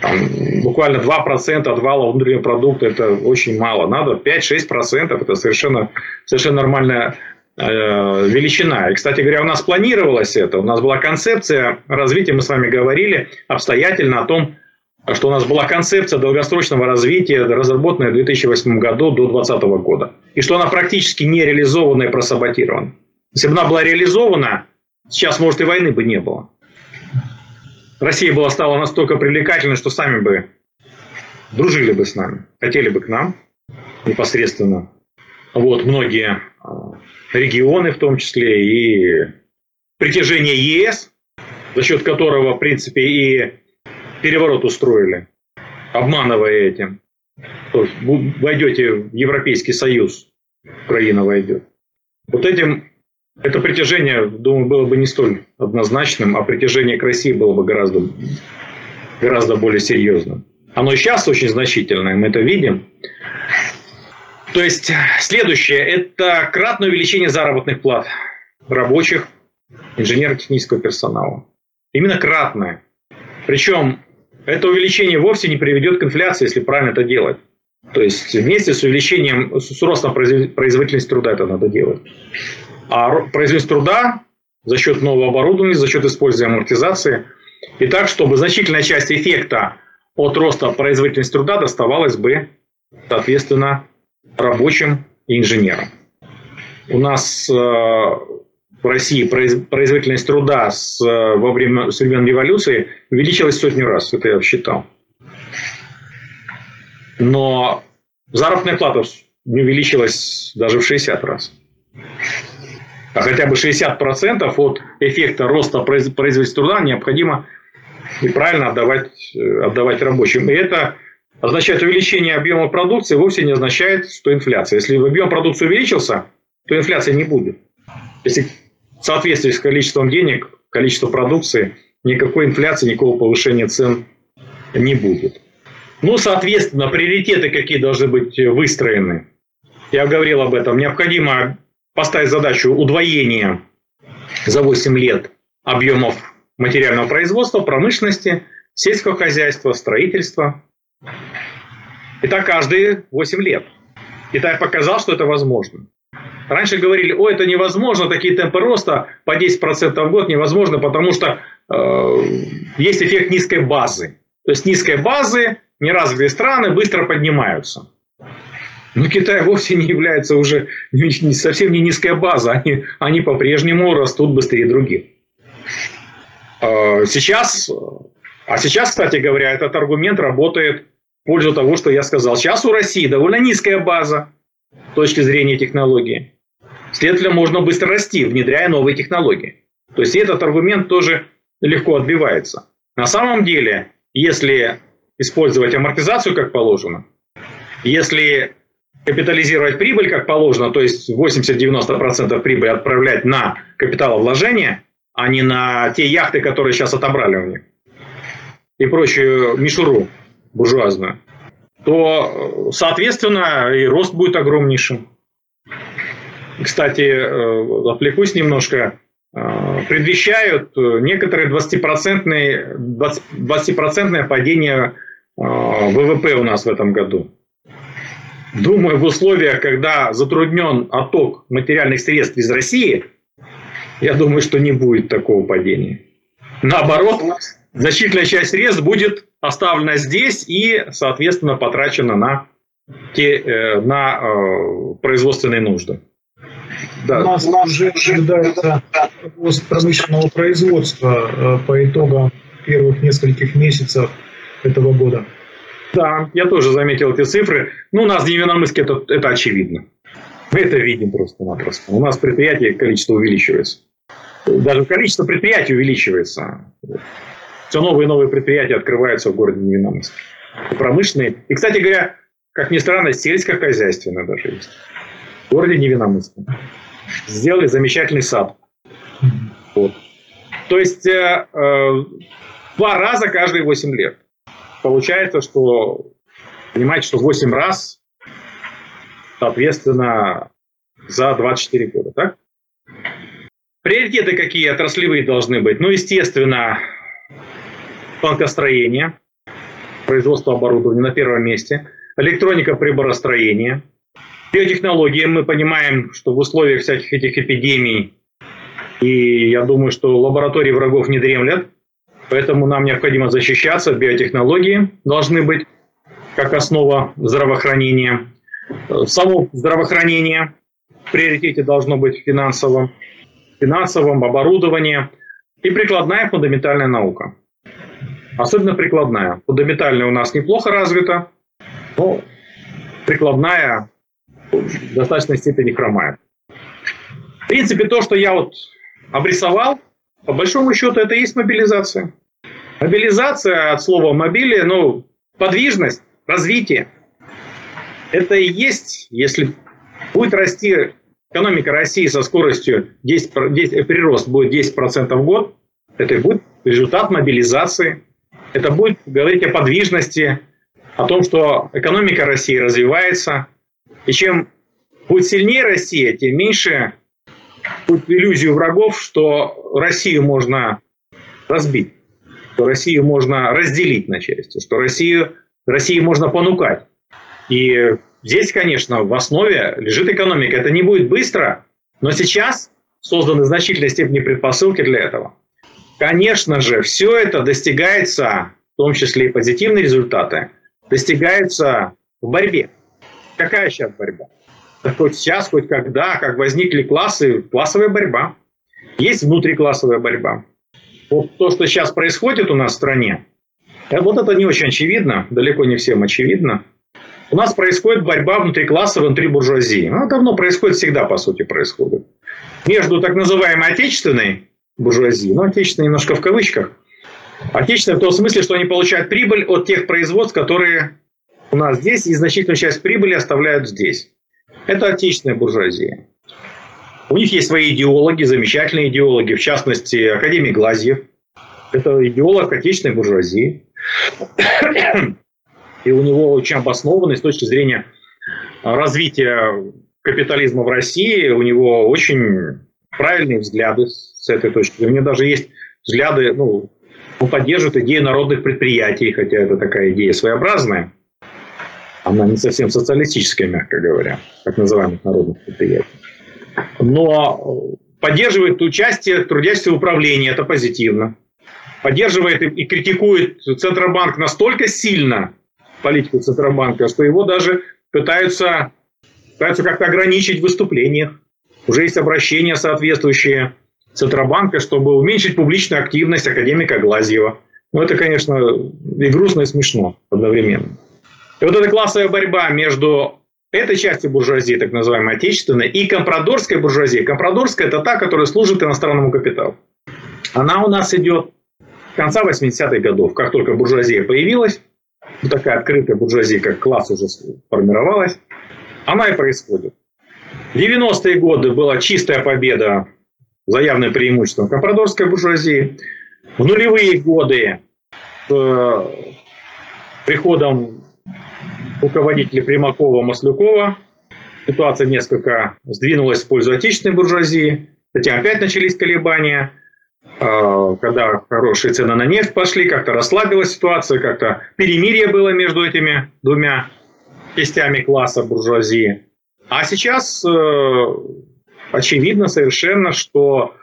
Там, буквально 2% от вала внутреннего продукта – это очень мало. Надо 5-6% – это совершенно, совершенно нормальная Э, величина. И, кстати говоря, у нас планировалось это. У нас была концепция развития, мы с вами говорили обстоятельно о том, что у нас была концепция долгосрочного развития, разработанная в 2008 году до 2020 года. И что она практически не реализована и просаботирована. Если бы она была реализована, сейчас, может, и войны бы не было. Россия была стала настолько привлекательной, что сами бы дружили бы с нами, хотели бы к нам непосредственно. Вот, многие а, регионы в том числе, и притяжение ЕС, за счет которого, в принципе, и переворот устроили, обманывая этим. То есть, войдете в Европейский Союз, Украина войдет. Вот этим это притяжение, думаю, было бы не столь однозначным, а притяжение к России было бы гораздо, гораздо более серьезным. Оно сейчас очень значительное, мы это видим. То есть следующее – это кратное увеличение заработных плат рабочих, инженерно-технического персонала. Именно кратное. Причем это увеличение вовсе не приведет к инфляции, если правильно это делать. То есть вместе с увеличением, с ростом производительности труда это надо делать. А производительность труда за счет нового оборудования, за счет использования амортизации. И так, чтобы значительная часть эффекта от роста производительности труда доставалась бы, соответственно, рабочим и инженерам. У нас э, в России производительность труда с, э, во время с революции увеличилась сотню раз, это я считал. Но заработная плата не увеличилась даже в 60 раз. А хотя бы 60% от эффекта роста производительности труда необходимо и правильно отдавать, э, отдавать рабочим. И это означает увеличение объема продукции, вовсе не означает, что инфляция. Если объем продукции увеличился, то инфляции не будет. Если в соответствии с количеством денег, количеством продукции, никакой инфляции, никакого повышения цен не будет. Ну, соответственно, приоритеты какие должны быть выстроены. Я говорил об этом. Необходимо поставить задачу удвоения за 8 лет объемов материального производства, промышленности, сельского хозяйства, строительства. И так каждые 8 лет. Китай показал, что это возможно. Раньше говорили, о, это невозможно, такие темпы роста по 10% в год невозможно, потому что э, есть эффект низкой базы. То есть низкой базы неразвитые страны быстро поднимаются. Но Китай вовсе не является уже совсем не низкая база. Они, они по-прежнему растут быстрее других. А сейчас, а сейчас, кстати говоря, этот аргумент работает в пользу того, что я сказал. Сейчас у России довольно низкая база с точки зрения технологии. Следовательно, можно быстро расти, внедряя новые технологии. То есть этот аргумент тоже легко отбивается. На самом деле, если использовать амортизацию как положено, если капитализировать прибыль как положено, то есть 80-90% прибыли отправлять на капиталовложение, а не на те яхты, которые сейчас отобрали у них, и прочую мишуру буржуазную, то, соответственно, и рост будет огромнейшим. Кстати, э, отвлекусь немножко. Э, предвещают некоторые 20-процентные 20 падение э, ВВП у нас в этом году. Думаю, в условиях, когда затруднен отток материальных средств из России, я думаю, что не будет такого падения. Наоборот, значительная часть средств будет оставлена здесь и, соответственно, потрачена на, те, э, на э, производственные нужды. Да. У нас уже ожидается рост промышленного производства э, по итогам первых нескольких месяцев этого года. Да, я тоже заметил эти цифры. Ну, у нас в Невиномыске это, это очевидно. Мы это видим просто-напросто. У нас предприятий количество увеличивается. Даже количество предприятий увеличивается. Все новые и новые предприятия открываются в городе Невиномыске. Промышленные. И, кстати говоря, как ни странно, сельскохозяйственные даже есть. В городе Невиномыске. Сделали замечательный сад. Вот. То есть э, э, два раза каждые 8 лет получается, что понимаете, что 8 раз, соответственно, за 24 года, так? Приоритеты какие отраслевые должны быть? Ну, естественно, банкостроение, производство оборудования на первом месте, электроника приборостроения, биотехнологии. Мы понимаем, что в условиях всяких этих эпидемий, и я думаю, что лаборатории врагов не дремлят, Поэтому нам необходимо защищаться. Биотехнологии должны быть как основа здравоохранения. Само здравоохранение в приоритете должно быть финансовым, финансовым, оборудование и прикладная фундаментальная наука. Особенно прикладная. Фундаментальная у нас неплохо развита, но прикладная в достаточной степени хромает. В принципе, то, что я вот обрисовал, по большому счету, это и есть мобилизация. Мобилизация от слова мобили, ну, подвижность, развитие. Это и есть, если будет расти экономика России со скоростью 10, 10 прирост будет 10% в год, это и будет результат мобилизации. Это будет говорить о подвижности, о том, что экономика России развивается. И чем будет сильнее Россия, тем меньше иллюзию врагов, что Россию можно разбить, что Россию можно разделить на части, что Россию, России можно понукать. И здесь, конечно, в основе лежит экономика. Это не будет быстро, но сейчас созданы значительной степени предпосылки для этого. Конечно же, все это достигается, в том числе и позитивные результаты, достигаются в борьбе. Какая сейчас борьба? Хоть сейчас, хоть когда, как возникли классы, классовая борьба. Есть внутриклассовая борьба. Вот то, что сейчас происходит у нас в стране, э, вот это не очень очевидно, далеко не всем очевидно. У нас происходит борьба внутриклассовой, внутри буржуазии. Она давно происходит, всегда, по сути, происходит. Между так называемой отечественной буржуазией, ну, отечественной немножко в кавычках, отечественной в том смысле, что они получают прибыль от тех производств, которые у нас здесь, и значительную часть прибыли оставляют здесь. Это отечественная буржуазия. У них есть свои идеологи, замечательные идеологи, в частности, Академий Глазьев. Это идеолог отечественной буржуазии. и у него очень обоснованный с точки зрения развития капитализма в России, у него очень правильные взгляды с этой точки. У него даже есть взгляды, ну, он поддерживает идею народных предприятий, хотя это такая идея своеобразная. Она не совсем социалистическая, мягко говоря, так называемых народных предприятий. Но поддерживает участие трудящихся в управлении, это позитивно. Поддерживает и критикует Центробанк настолько сильно, политику Центробанка, что его даже пытаются, пытаются как-то ограничить в выступлениях. Уже есть обращения соответствующие Центробанка, чтобы уменьшить публичную активность академика Глазьева. Ну, это, конечно, и грустно, и смешно одновременно. И вот эта классовая борьба между этой частью буржуазии, так называемой отечественной, и компрадорской буржуазией. Компрадорская – это та, которая служит иностранному капиталу. Она у нас идет с конца 80-х годов. Как только буржуазия появилась, ну, такая открытая буржуазия, как класс уже формировалась, она и происходит. В 90-е годы была чистая победа за явным преимуществом компрадорской буржуазии. В нулевые годы с э, приходом руководителей Примакова-Маслюкова ситуация несколько сдвинулась в пользу отечественной буржуазии. Затем опять начались колебания. Э, когда хорошие цены на нефть пошли, как-то расслабилась ситуация, как-то перемирие было между этими двумя частями класса буржуазии. А сейчас э, очевидно совершенно, что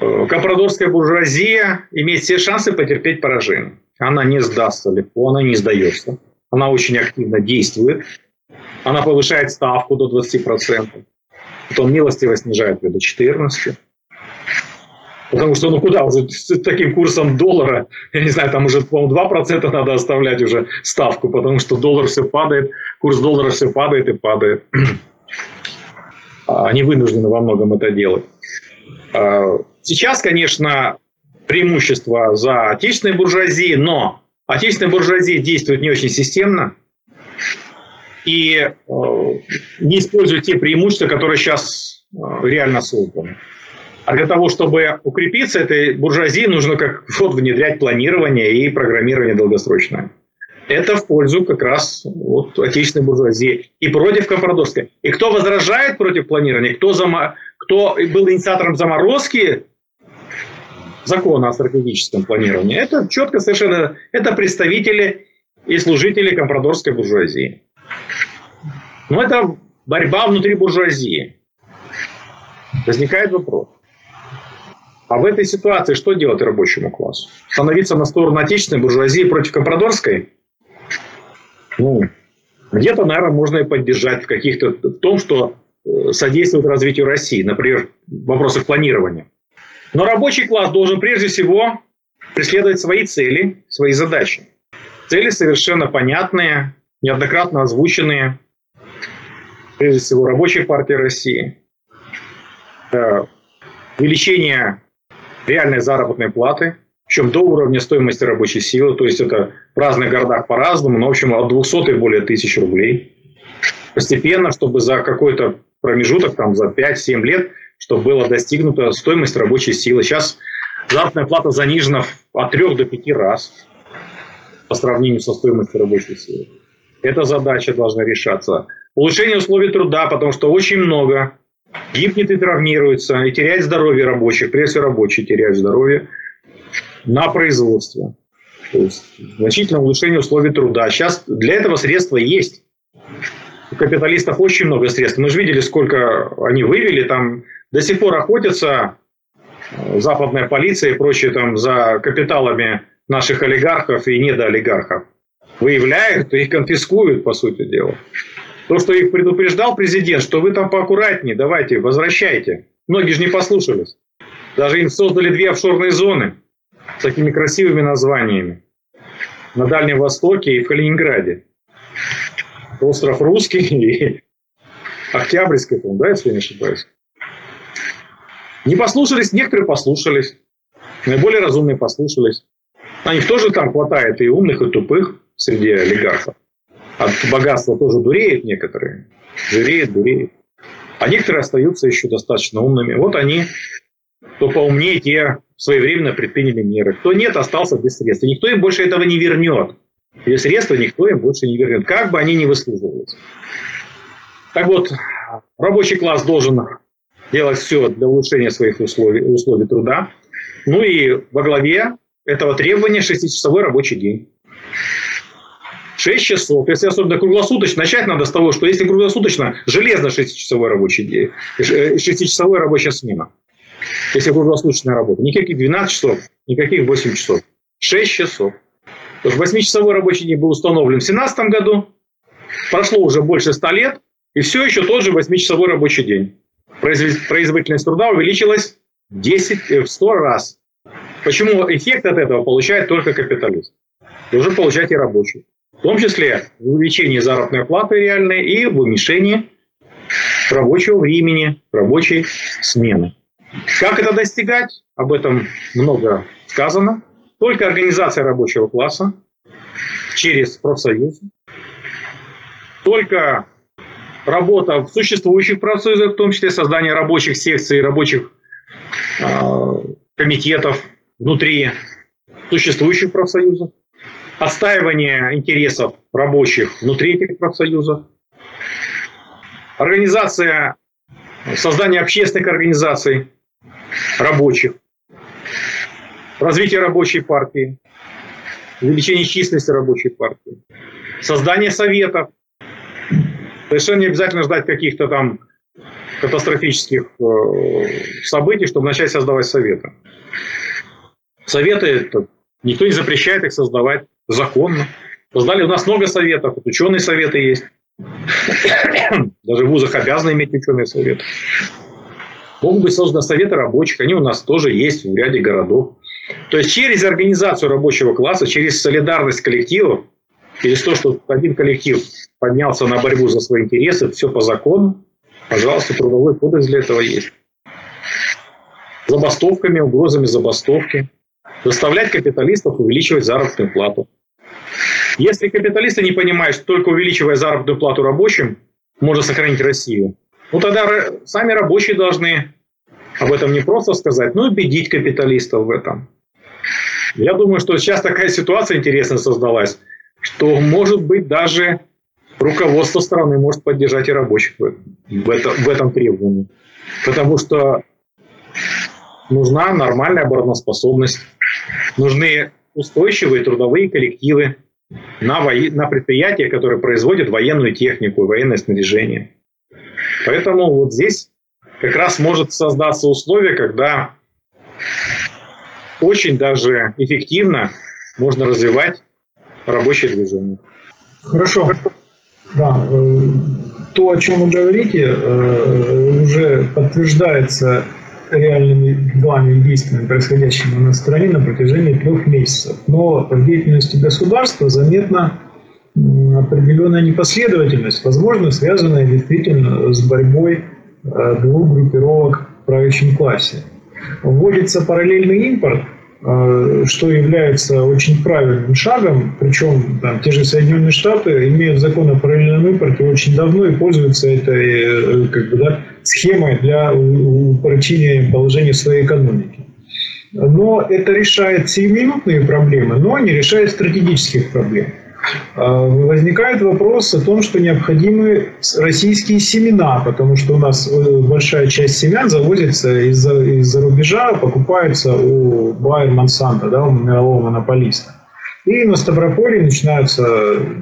э, компрадорская буржуазия имеет все шансы потерпеть поражение. Она не сдастся легко, она не сдается. Она очень активно действует. Она повышает ставку до 20%. Потом милостиво снижает ее до 14%. Потому что, ну куда уже с таким курсом доллара, я не знаю, там уже, по-моему, 2% надо оставлять уже ставку, потому что доллар все падает, курс доллара все падает и падает. А, они вынуждены во многом это делать. А, сейчас, конечно, преимущество за отечественной буржуазией, но отечественная буржуазия действует не очень системно и э, не использует те преимущества, которые сейчас э, реально созданы. А для того, чтобы укрепиться этой буржуазии, нужно как вот внедрять планирование и программирование долгосрочное это в пользу как раз вот, отечественной буржуазии и против компрадорской. И кто возражает против планирования, кто, зам... кто был инициатором заморозки закона о стратегическом планировании, это четко совершенно, это представители и служители компрадорской буржуазии. Но это борьба внутри буржуазии. Возникает вопрос. А в этой ситуации что делать рабочему классу? Становиться на сторону отечественной буржуазии против компрадорской – ну, где-то, наверное, можно и поддержать в каких-то в том, что э, содействует развитию России, например, в вопросах планирования. Но рабочий класс должен прежде всего преследовать свои цели, свои задачи. Цели совершенно понятные, неоднократно озвученные. Прежде всего, Рабочей партии России. Э, увеличение реальной заработной платы – причем до уровня стоимости рабочей силы, то есть это в разных городах по-разному, но в общем от 200 и более тысяч рублей. Постепенно, чтобы за какой-то промежуток, там за 5-7 лет, чтобы была достигнута стоимость рабочей силы. Сейчас заработная плата занижена от 3 до 5 раз по сравнению со стоимостью рабочей силы. Эта задача должна решаться. Улучшение условий труда, потому что очень много гибнет и травмируется, и теряет здоровье рабочих, прежде всего рабочие теряют здоровье на производство. То есть значительное улучшение условий труда. Сейчас для этого средства есть. У капиталистов очень много средств. Мы же видели, сколько они вывели. Там до сих пор охотятся э, западная полиция и прочие там за капиталами наших олигархов и недоолигархов. Выявляют и конфискуют, по сути дела. То, что их предупреждал президент, что вы там поаккуратнее, давайте, возвращайте. Многие же не послушались. Даже им создали две офшорные зоны с такими красивыми названиями. На Дальнем Востоке и в Калининграде. Остров Русский и Октябрьский, да, если не ошибаюсь. Не послушались, некоторые послушались. Наиболее разумные послушались. На них тоже там хватает и умных, и тупых среди олигархов. От богатства тоже дуреют некоторые. Жиреют, дуреют. А некоторые остаются еще достаточно умными. Вот они, кто поумнее, те своевременно предприняли меры. Кто нет, остался без средств. И никто им больше этого не вернет. или средства никто им больше не вернет, как бы они ни выслуживались. Так вот, рабочий класс должен делать все для улучшения своих условий, условий труда. Ну и во главе этого требования 6-часовой рабочий день. 6 часов. Если особенно круглосуточно, начать надо с того, что если круглосуточно, железно 6-часовой рабочий день, 6-часовая э, рабочая смена. Если круглосуточная работа. Никаких 12 часов, никаких 8 часов. 6 часов. 8-часовой рабочий день был установлен в 2017 году. Прошло уже больше 100 лет. И все еще тот же 8-часовой рабочий день. Производительность труда увеличилась 10, э, в 100 раз. Почему эффект от этого получает только капиталист? Должен получать и рабочий. В том числе в увеличении заработной платы реальной и в уменьшении рабочего времени, рабочей смены. Как это достигать? Об этом много сказано. Только организация рабочего класса через профсоюз, только работа в существующих профсоюзах, в том числе создание рабочих секций, рабочих э, комитетов внутри существующих профсоюзов, отстаивание интересов рабочих внутри этих профсоюзов, организация, создание общественных организаций рабочих, развитие рабочей партии, увеличение численности рабочей партии, создание советов. Совершенно не обязательно ждать каких-то там катастрофических э, событий, чтобы начать создавать советы. Советы это никто не запрещает их создавать законно. Создали у нас много советов, вот ученые советы есть. Даже в вузах обязаны иметь ученые советы. Могут быть созданы советы рабочих, они у нас тоже есть в ряде городов. То есть через организацию рабочего класса, через солидарность коллективов, через то, что один коллектив поднялся на борьбу за свои интересы, все по закону, пожалуйста, трудовой кодекс для этого есть. Забастовками, угрозами забастовки. Заставлять капиталистов увеличивать заработную плату. Если капиталисты не понимают, что только увеличивая заработную плату рабочим, можно сохранить Россию, ну тогда сами рабочие должны об этом не просто сказать, но убедить капиталистов в этом. Я думаю, что сейчас такая ситуация интересная создалась, что, может быть, даже руководство страны может поддержать и рабочих в этом, в этом требовании. Потому что нужна нормальная обороноспособность, нужны устойчивые трудовые коллективы на, во... на предприятия, которые производят военную технику, военное снаряжение. Поэтому вот здесь как раз может создаться условие, когда очень даже эффективно можно развивать рабочее движение. Хорошо. Да, э, то, о чем вы говорите, э, уже подтверждается реальными главными действиями, происходящими на стране на протяжении трех месяцев. Но в деятельности государства заметна определенная непоследовательность, возможно, связанная действительно с борьбой э, двух группировок в правящем классе. Вводится параллельный импорт, что является очень правильным шагом, причем там, те же Соединенные Штаты имеют закон о параллельном импорте очень давно и пользуются этой э, как бы, да, схемой для упрочения положения своей экономики. Но это решает сиюминутные проблемы, но не решает стратегических проблем. А, возникает вопрос о том, что необходимы российские семена, потому что у нас э, большая часть семян завозится из-за, из-за рубежа, покупается у Байер Монсанто, да, у мирового монополиста. И на Ставрополе начинается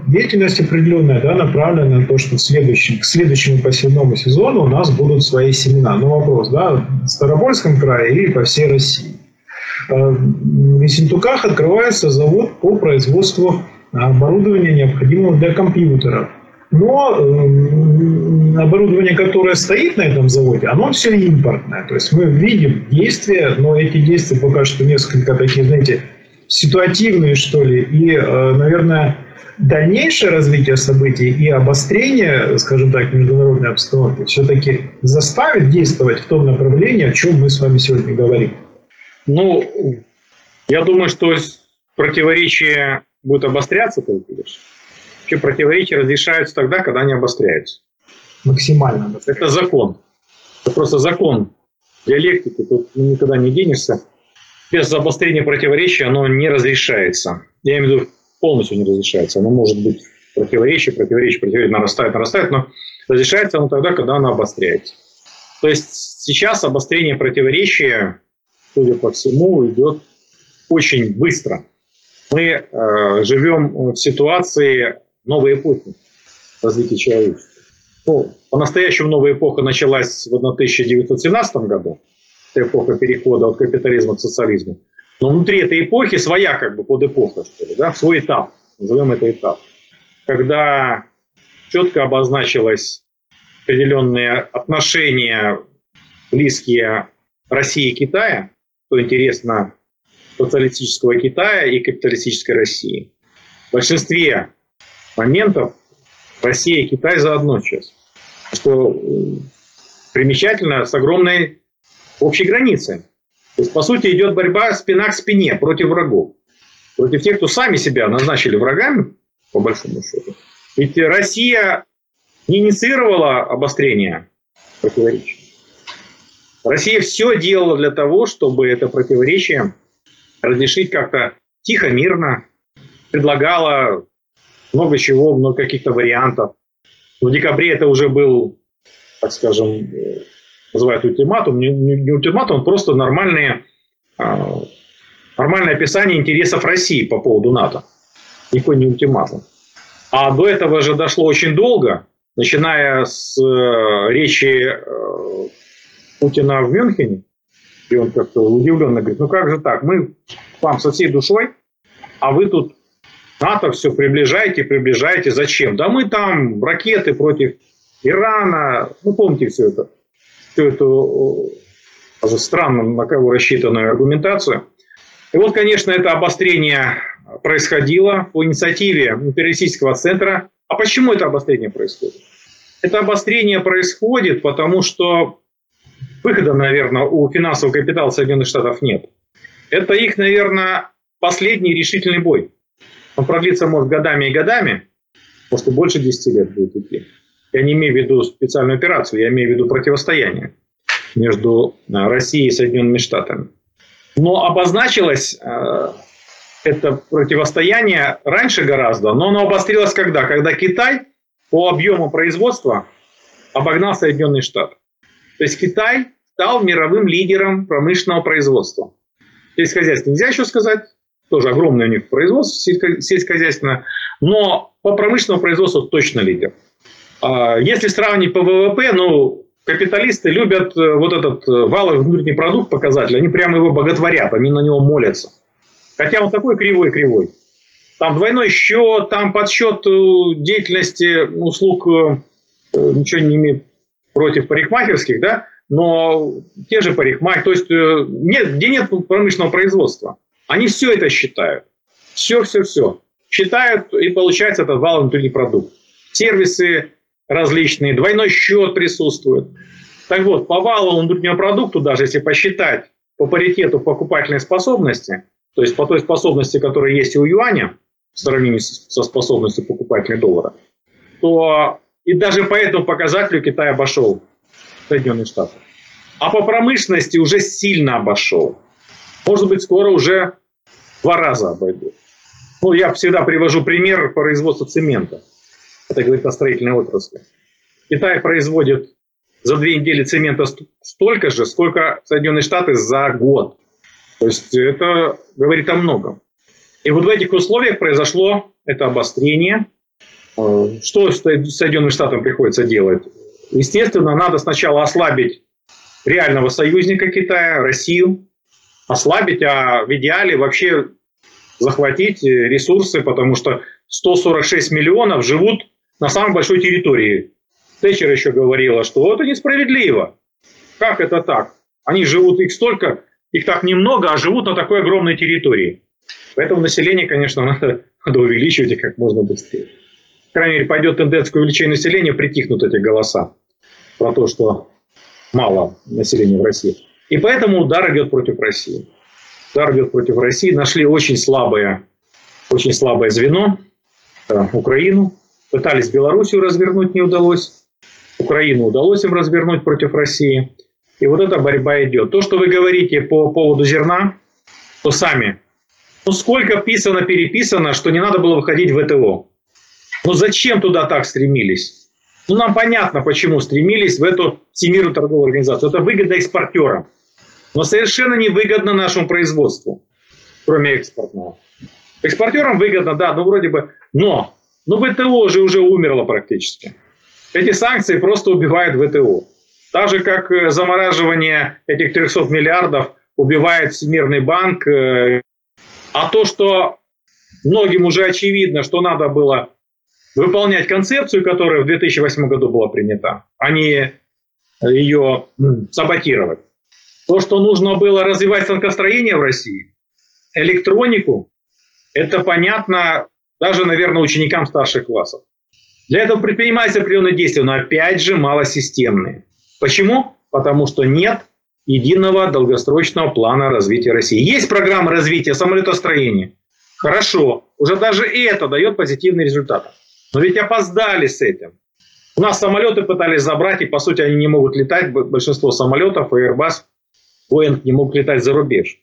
деятельность определенная, да, направленная на то, что в следующем, к следующему посевному сезону у нас будут свои семена. Но вопрос, да, в Ставропольском крае или по всей России. А, в Ессентуках открывается завод по производству оборудования, необходимого для компьютеров. Но э, оборудование, которое стоит на этом заводе, оно все импортное. То есть мы видим действия, но эти действия пока что несколько такие, знаете, ситуативные, что ли. И, э, наверное, дальнейшее развитие событий и обострение, скажем так, международной обстановки все-таки заставит действовать в том направлении, о чем мы с вами сегодня говорим. Ну, я думаю, что противоречие будет обостряться только лишь. Вообще противоречия разрешаются тогда, когда они обостряются. Максимально. Это закон. Это просто закон диалектики. Тут никогда не денешься. Без обострения противоречия оно не разрешается. Я имею в виду полностью не разрешается. Оно может быть противоречие, противоречие, противоречие, нарастает, нарастает, но разрешается оно тогда, когда оно обостряется. То есть сейчас обострение противоречия, судя по всему, идет очень быстро. Мы э, живем в ситуации новой эпохи развития человечества. Ну, по-настоящему новая эпоха началась в 1917 году. Это эпоха перехода от капитализма к социализму. Но внутри этой эпохи своя как бы подэпоха, что ли, да, свой этап. Назовем это этап. Когда четко обозначилось определенные отношения, близкие России и Китая, что интересно, социалистического Китая и капиталистической России. В большинстве моментов Россия и Китай заодно сейчас. Что примечательно, с огромной общей границей. То есть, по сути, идет борьба спина к спине против врагов. Против тех, кто сами себя назначили врагами, по большому счету. Ведь Россия не инициировала обострение противоречий. Россия все делала для того, чтобы это противоречие разрешить как-то тихо, мирно. Предлагала много чего, много каких-то вариантов. В декабре это уже был, так скажем, называют ультиматум. Не, не, не ультиматум, просто нормальные, а, нормальное описание интересов России по поводу НАТО. Никакой не ультиматум. А до этого же дошло очень долго, начиная с э, речи э, Путина в Мюнхене, и он как-то удивленно говорит, ну как же так, мы вам со всей душой, а вы тут НАТО все приближаете, приближаете, зачем? Да мы там ракеты против Ирана, ну помните все это, всю эту странно на кого рассчитанную аргументацию. И вот, конечно, это обострение происходило по инициативе империалистического центра. А почему это обострение происходит? Это обострение происходит, потому что выхода, наверное, у финансового капитала Соединенных Штатов нет. Это их, наверное, последний решительный бой. Он продлится, может, годами и годами, может, и больше 10 лет будет идти. Я не имею в виду специальную операцию, я имею в виду противостояние между э, Россией и Соединенными Штатами. Но обозначилось э, это противостояние раньше гораздо, но оно обострилось когда? Когда Китай по объему производства обогнал Соединенные Штаты. То есть Китай стал мировым лидером промышленного производства. Сельскохозяйство нельзя еще сказать, тоже огромное у них производство сельскохозяйственное, но по промышленному производству точно лидер. А если сравнить по ВВП, ну, капиталисты любят э, вот этот э, валовый внутренний продукт показатель, они прямо его боготворят, они на него молятся. Хотя он такой кривой-кривой. Там двойной счет, там подсчет э, деятельности услуг, ничего не имеет против парикмахерских, да, но те же парикмахеры, то есть нет, где нет промышленного производства. Они все это считают. Все, все, все. Считают, и получается этот валовый внутренний продукт. Сервисы различные, двойной счет присутствует. Так вот, по валовому внутреннему продукту, даже если посчитать по паритету покупательной способности, то есть по той способности, которая есть у юаня, в сравнении со способностью покупательной доллара, то и даже по этому показателю Китай обошел Соединенные Штаты. А по промышленности уже сильно обошел. Может быть, скоро уже два раза обойдет. Ну, я всегда привожу пример производства цемента. Это говорит о строительной отрасли. Китай производит за две недели цемента столько же, сколько Соединенные Штаты за год. То есть это говорит о многом. И вот в этих условиях произошло это обострение. Э, что Соединенным Штатам приходится делать? Естественно, надо сначала ослабить реального союзника Китая, Россию, ослабить, а в идеале вообще захватить ресурсы, потому что 146 миллионов живут на самой большой территории. Тэтчер еще говорила, что это несправедливо. Как это так? Они живут, их столько, их так немного, а живут на такой огромной территории. Поэтому население, конечно, надо, увеличивать как можно быстрее. Крайней мере, пойдет тенденция к увеличению населения, притихнут эти голоса про то, что мало населения в России. И поэтому удар идет против России. Удар идет против России. Нашли очень слабое, очень слабое звено, э, Украину. Пытались Белоруссию развернуть, не удалось. Украину удалось им развернуть против России. И вот эта борьба идет. То, что вы говорите по поводу зерна, то сами Ну, сколько писано, переписано, что не надо было выходить в ВТО. Ну, зачем туда так стремились? Ну, нам понятно, почему стремились в эту Всемирную торговую организацию. Это выгодно экспортерам. Но совершенно невыгодно нашему производству, кроме экспортного. Экспортерам выгодно, да, ну вроде бы. Но, ну ВТО же уже умерло практически. Эти санкции просто убивают ВТО. Так же, как э, замораживание этих 300 миллиардов убивает Всемирный банк. Э, а то, что многим уже очевидно, что надо было выполнять концепцию, которая в 2008 году была принята, а не ее саботировать. То, что нужно было развивать станкостроение в России, электронику, это понятно даже, наверное, ученикам старших классов. Для этого предпринимаются определенные действия, но опять же малосистемные. Почему? Потому что нет единого долгосрочного плана развития России. Есть программа развития самолетостроения. Хорошо, уже даже это дает позитивный результат. Но ведь опоздали с этим. У нас самолеты пытались забрать, и по сути они не могут летать. Большинство самолетов, Airbus, Boeing не могут летать за рубеж.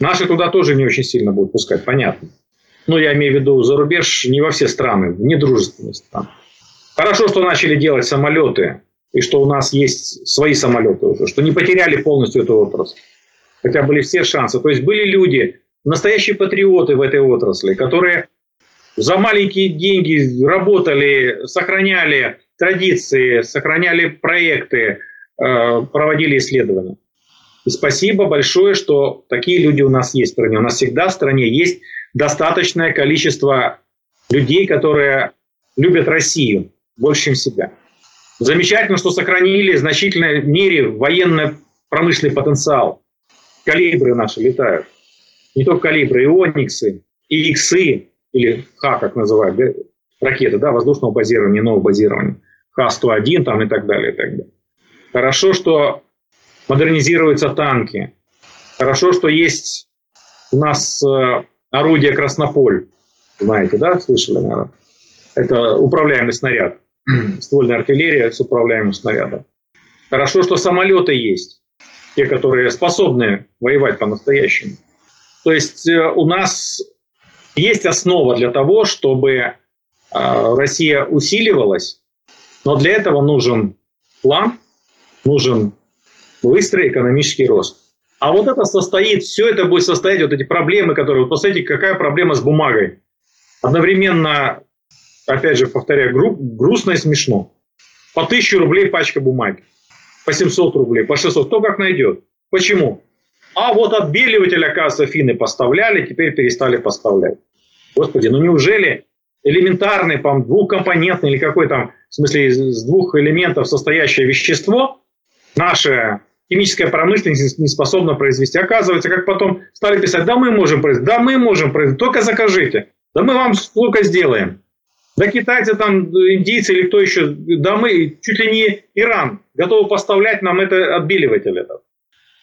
Наши туда тоже не очень сильно будут пускать, понятно. Ну, я имею в виду за рубеж не во все страны, в недружественные страны. Хорошо, что начали делать самолеты, и что у нас есть свои самолеты уже, что не потеряли полностью эту отрасль. Хотя были все шансы. То есть были люди, настоящие патриоты в этой отрасли, которые за маленькие деньги работали, сохраняли традиции, сохраняли проекты, э, проводили исследования. И спасибо большое, что такие люди у нас есть в стране. У нас всегда в стране есть достаточное количество людей, которые любят Россию больше, чем себя. Замечательно, что сохранили в значительной мере военно-промышленный потенциал. Калибры наши летают. Не только калибры, и Ониксы, и Иксы, или Х, как называют, да? ракеты да, воздушного базирования, нового базирования. Х-101 там и так далее, и так далее. Хорошо, что модернизируются танки. Хорошо, что есть у нас э, орудие «Краснополь». Знаете, да? Слышали, наверное? Это управляемый снаряд. Ствольная артиллерия с управляемым снарядом. Хорошо, что самолеты есть. Те, которые способны воевать по-настоящему. То есть э, у нас есть основа для того, чтобы э, Россия усиливалась, но для этого нужен план, нужен быстрый экономический рост. А вот это состоит, все это будет состоять, вот эти проблемы, которые... Вот посмотрите, какая проблема с бумагой. Одновременно, опять же, повторяю, гру, грустно и смешно. По 1000 рублей пачка бумаги. По 700 рублей, по 600. Кто как найдет. Почему? А вот отбеливатель, оказывается, финны поставляли, теперь перестали поставлять. Господи, ну неужели элементарный, там, двухкомпонентный или какой там, в смысле, из двух элементов состоящее вещество, наше химическая промышленность не способна произвести. Оказывается, как потом стали писать, да мы можем произвести, да мы можем произвести, только закажите, да мы вам сколько сделаем. Да китайцы там, индийцы или кто еще, да мы, чуть ли не Иран, готовы поставлять нам это отбеливатель этот.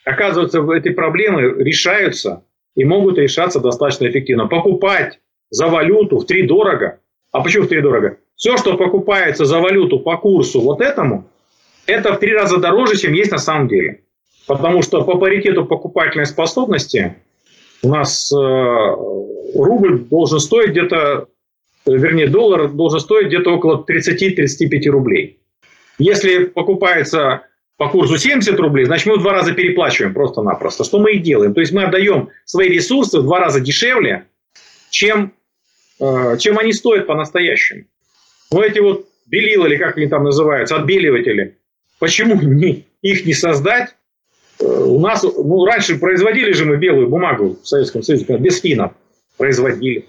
Оказывается, эти проблемы решаются и могут решаться достаточно эффективно. Покупать за валюту в три дорого. А почему в три дорого? Все, что покупается за валюту по курсу вот этому, это в три раза дороже, чем есть на самом деле. Потому что по паритету покупательной способности у нас э, рубль должен стоить где-то, вернее, доллар должен стоить где-то около 30-35 рублей. Если покупается по курсу 70 рублей, значит, мы в два раза переплачиваем просто-напросто. Что мы и делаем? То есть мы отдаем свои ресурсы в два раза дешевле, чем, э, чем они стоят по-настоящему. Но эти вот белила, или как они там называются, отбеливатели, Почему не, их не создать? Э, у нас, ну, раньше производили же мы белую бумагу в Советском Союзе, без финнов производили.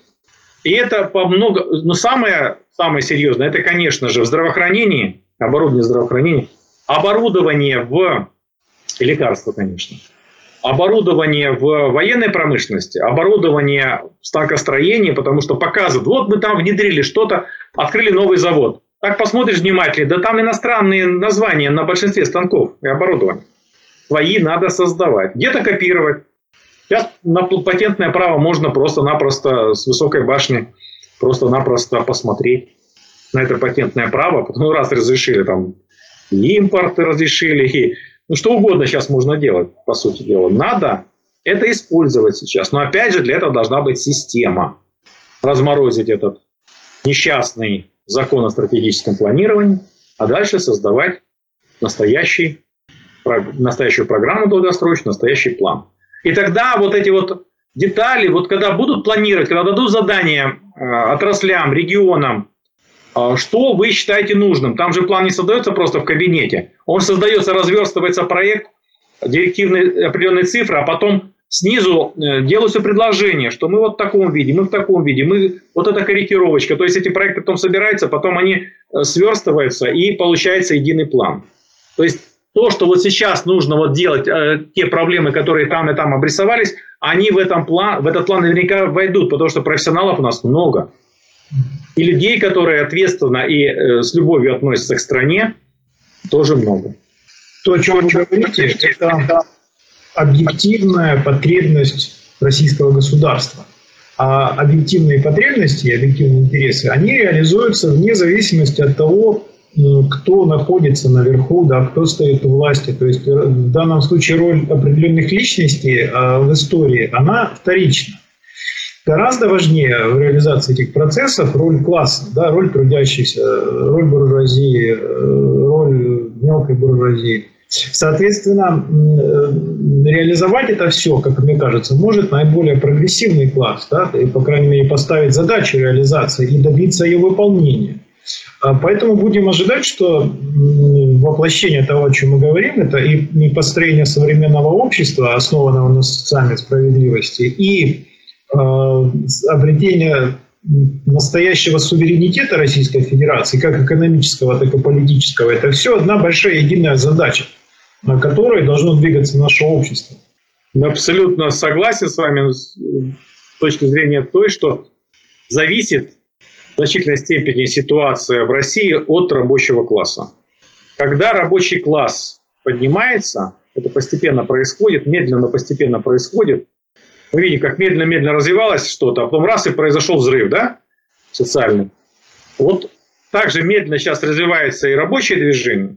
И это по много... Но самое, самое серьезное, это, конечно же, в здравоохранении, оборудование здравоохранения, оборудование в... Лекарства, конечно. Оборудование в военной промышленности, оборудование в станкостроении, потому что показывают, вот мы там внедрили что-то, открыли новый завод. Так посмотришь внимательно, да там иностранные названия на большинстве станков и оборудования. Свои надо создавать. Где-то копировать. Сейчас на патентное право можно просто-напросто с высокой башни просто-напросто посмотреть на это патентное право. Потом раз разрешили там импорт разрешили, и, ну что угодно сейчас можно делать, по сути дела. Надо это использовать сейчас. Но опять же, для этого должна быть система. Разморозить этот несчастный закон о стратегическом планировании, а дальше создавать настоящий, настоящую программу долгосрочную, настоящий план. И тогда вот эти вот детали, вот когда будут планировать, когда дадут задания э, отраслям, регионам, что вы считаете нужным? Там же план не создается просто в кабинете. Он создается, разверстывается проект, директивные определенные цифры, а потом снизу э, делаются предложения, что мы вот в таком виде, мы в таком виде, мы вот эта корректировочка. То есть эти проекты потом собираются, потом они сверстываются и получается единый план. То есть то, что вот сейчас нужно вот делать, э, те проблемы, которые там и там обрисовались, они в, этом план, в этот план наверняка войдут, потому что профессионалов у нас много. И людей, которые ответственно и э, с любовью относятся к стране, тоже много. То, о чем вы говорите, это объективная потребность российского государства. А объективные потребности, объективные интересы, они реализуются вне зависимости от того, кто находится наверху, да, кто стоит у власти. То есть э, в данном случае роль определенных личностей а, в истории, она вторична. Гораздо важнее в реализации этих процессов роль класса, да, роль трудящихся, роль буржуазии, э, роль мелкой буржуазии. Соответственно, э, реализовать это все, как мне кажется, может наиболее прогрессивный класс, да, и, по крайней мере, поставить задачу реализации и добиться ее выполнения. А поэтому будем ожидать, что воплощение того, о чем мы говорим, это и построение современного общества, основанного на социальной справедливости, и обретение настоящего суверенитета Российской Федерации, как экономического, так и политического, это все одна большая единая задача, на которой должно двигаться наше общество. Абсолютно согласен с вами с точки зрения той, что зависит в значительной степени ситуация в России от рабочего класса. Когда рабочий класс поднимается, это постепенно происходит, медленно, постепенно происходит. Вы видите, как медленно-медленно развивалось что-то, а потом раз и произошел взрыв, да, социальный. Вот так же медленно сейчас развивается и рабочее движение,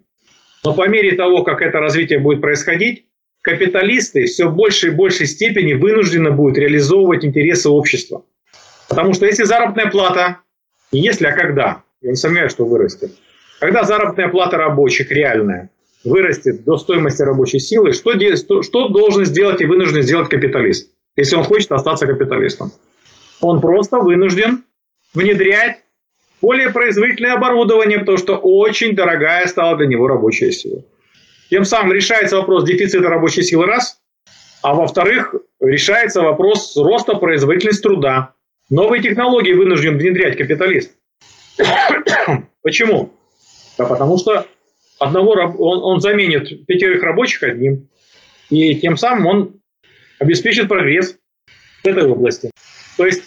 но по мере того, как это развитие будет происходить, капиталисты все в большей и большей степени вынуждены будут реализовывать интересы общества. Потому что если заработная плата не если, а когда. Я не сомневаюсь, что вырастет. Когда заработная плата рабочих реальная вырастет до стоимости рабочей силы, что, что должен сделать и вынужден сделать капиталист, если он хочет остаться капиталистом? Он просто вынужден внедрять более производительное оборудование, потому что очень дорогая стала для него рабочая сила. Тем самым решается вопрос дефицита рабочей силы раз, а во-вторых, решается вопрос роста производительности труда. Новые технологии вынужден внедрять капиталист. Почему? Да потому что одного он, он заменит пятерых рабочих одним, и тем самым он обеспечит прогресс в этой области. То есть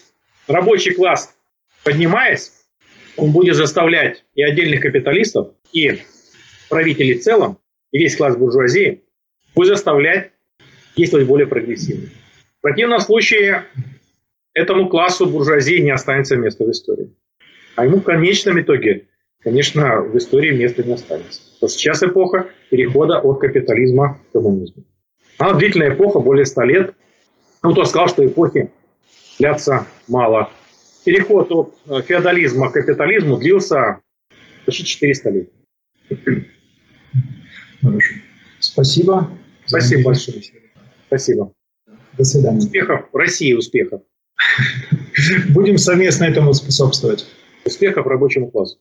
рабочий класс, поднимаясь, он будет заставлять и отдельных капиталистов, и правителей в целом, и весь класс буржуазии будет заставлять действовать более прогрессивно. В противном случае этому классу буржуазии не останется места в истории. А ему в конечном итоге, конечно, в истории места не останется. Потому сейчас эпоха перехода от капитализма к коммунизму. Она длительная эпоха, более 100 лет. Ну, кто сказал, что эпохи длятся мало. Переход от э, феодализма к капитализму длился почти 400 лет. Хорошо. Спасибо. Спасибо большое. Спасибо. До свидания. Успехов. России успехов. Будем совместно этому способствовать. Успехов рабочему классу.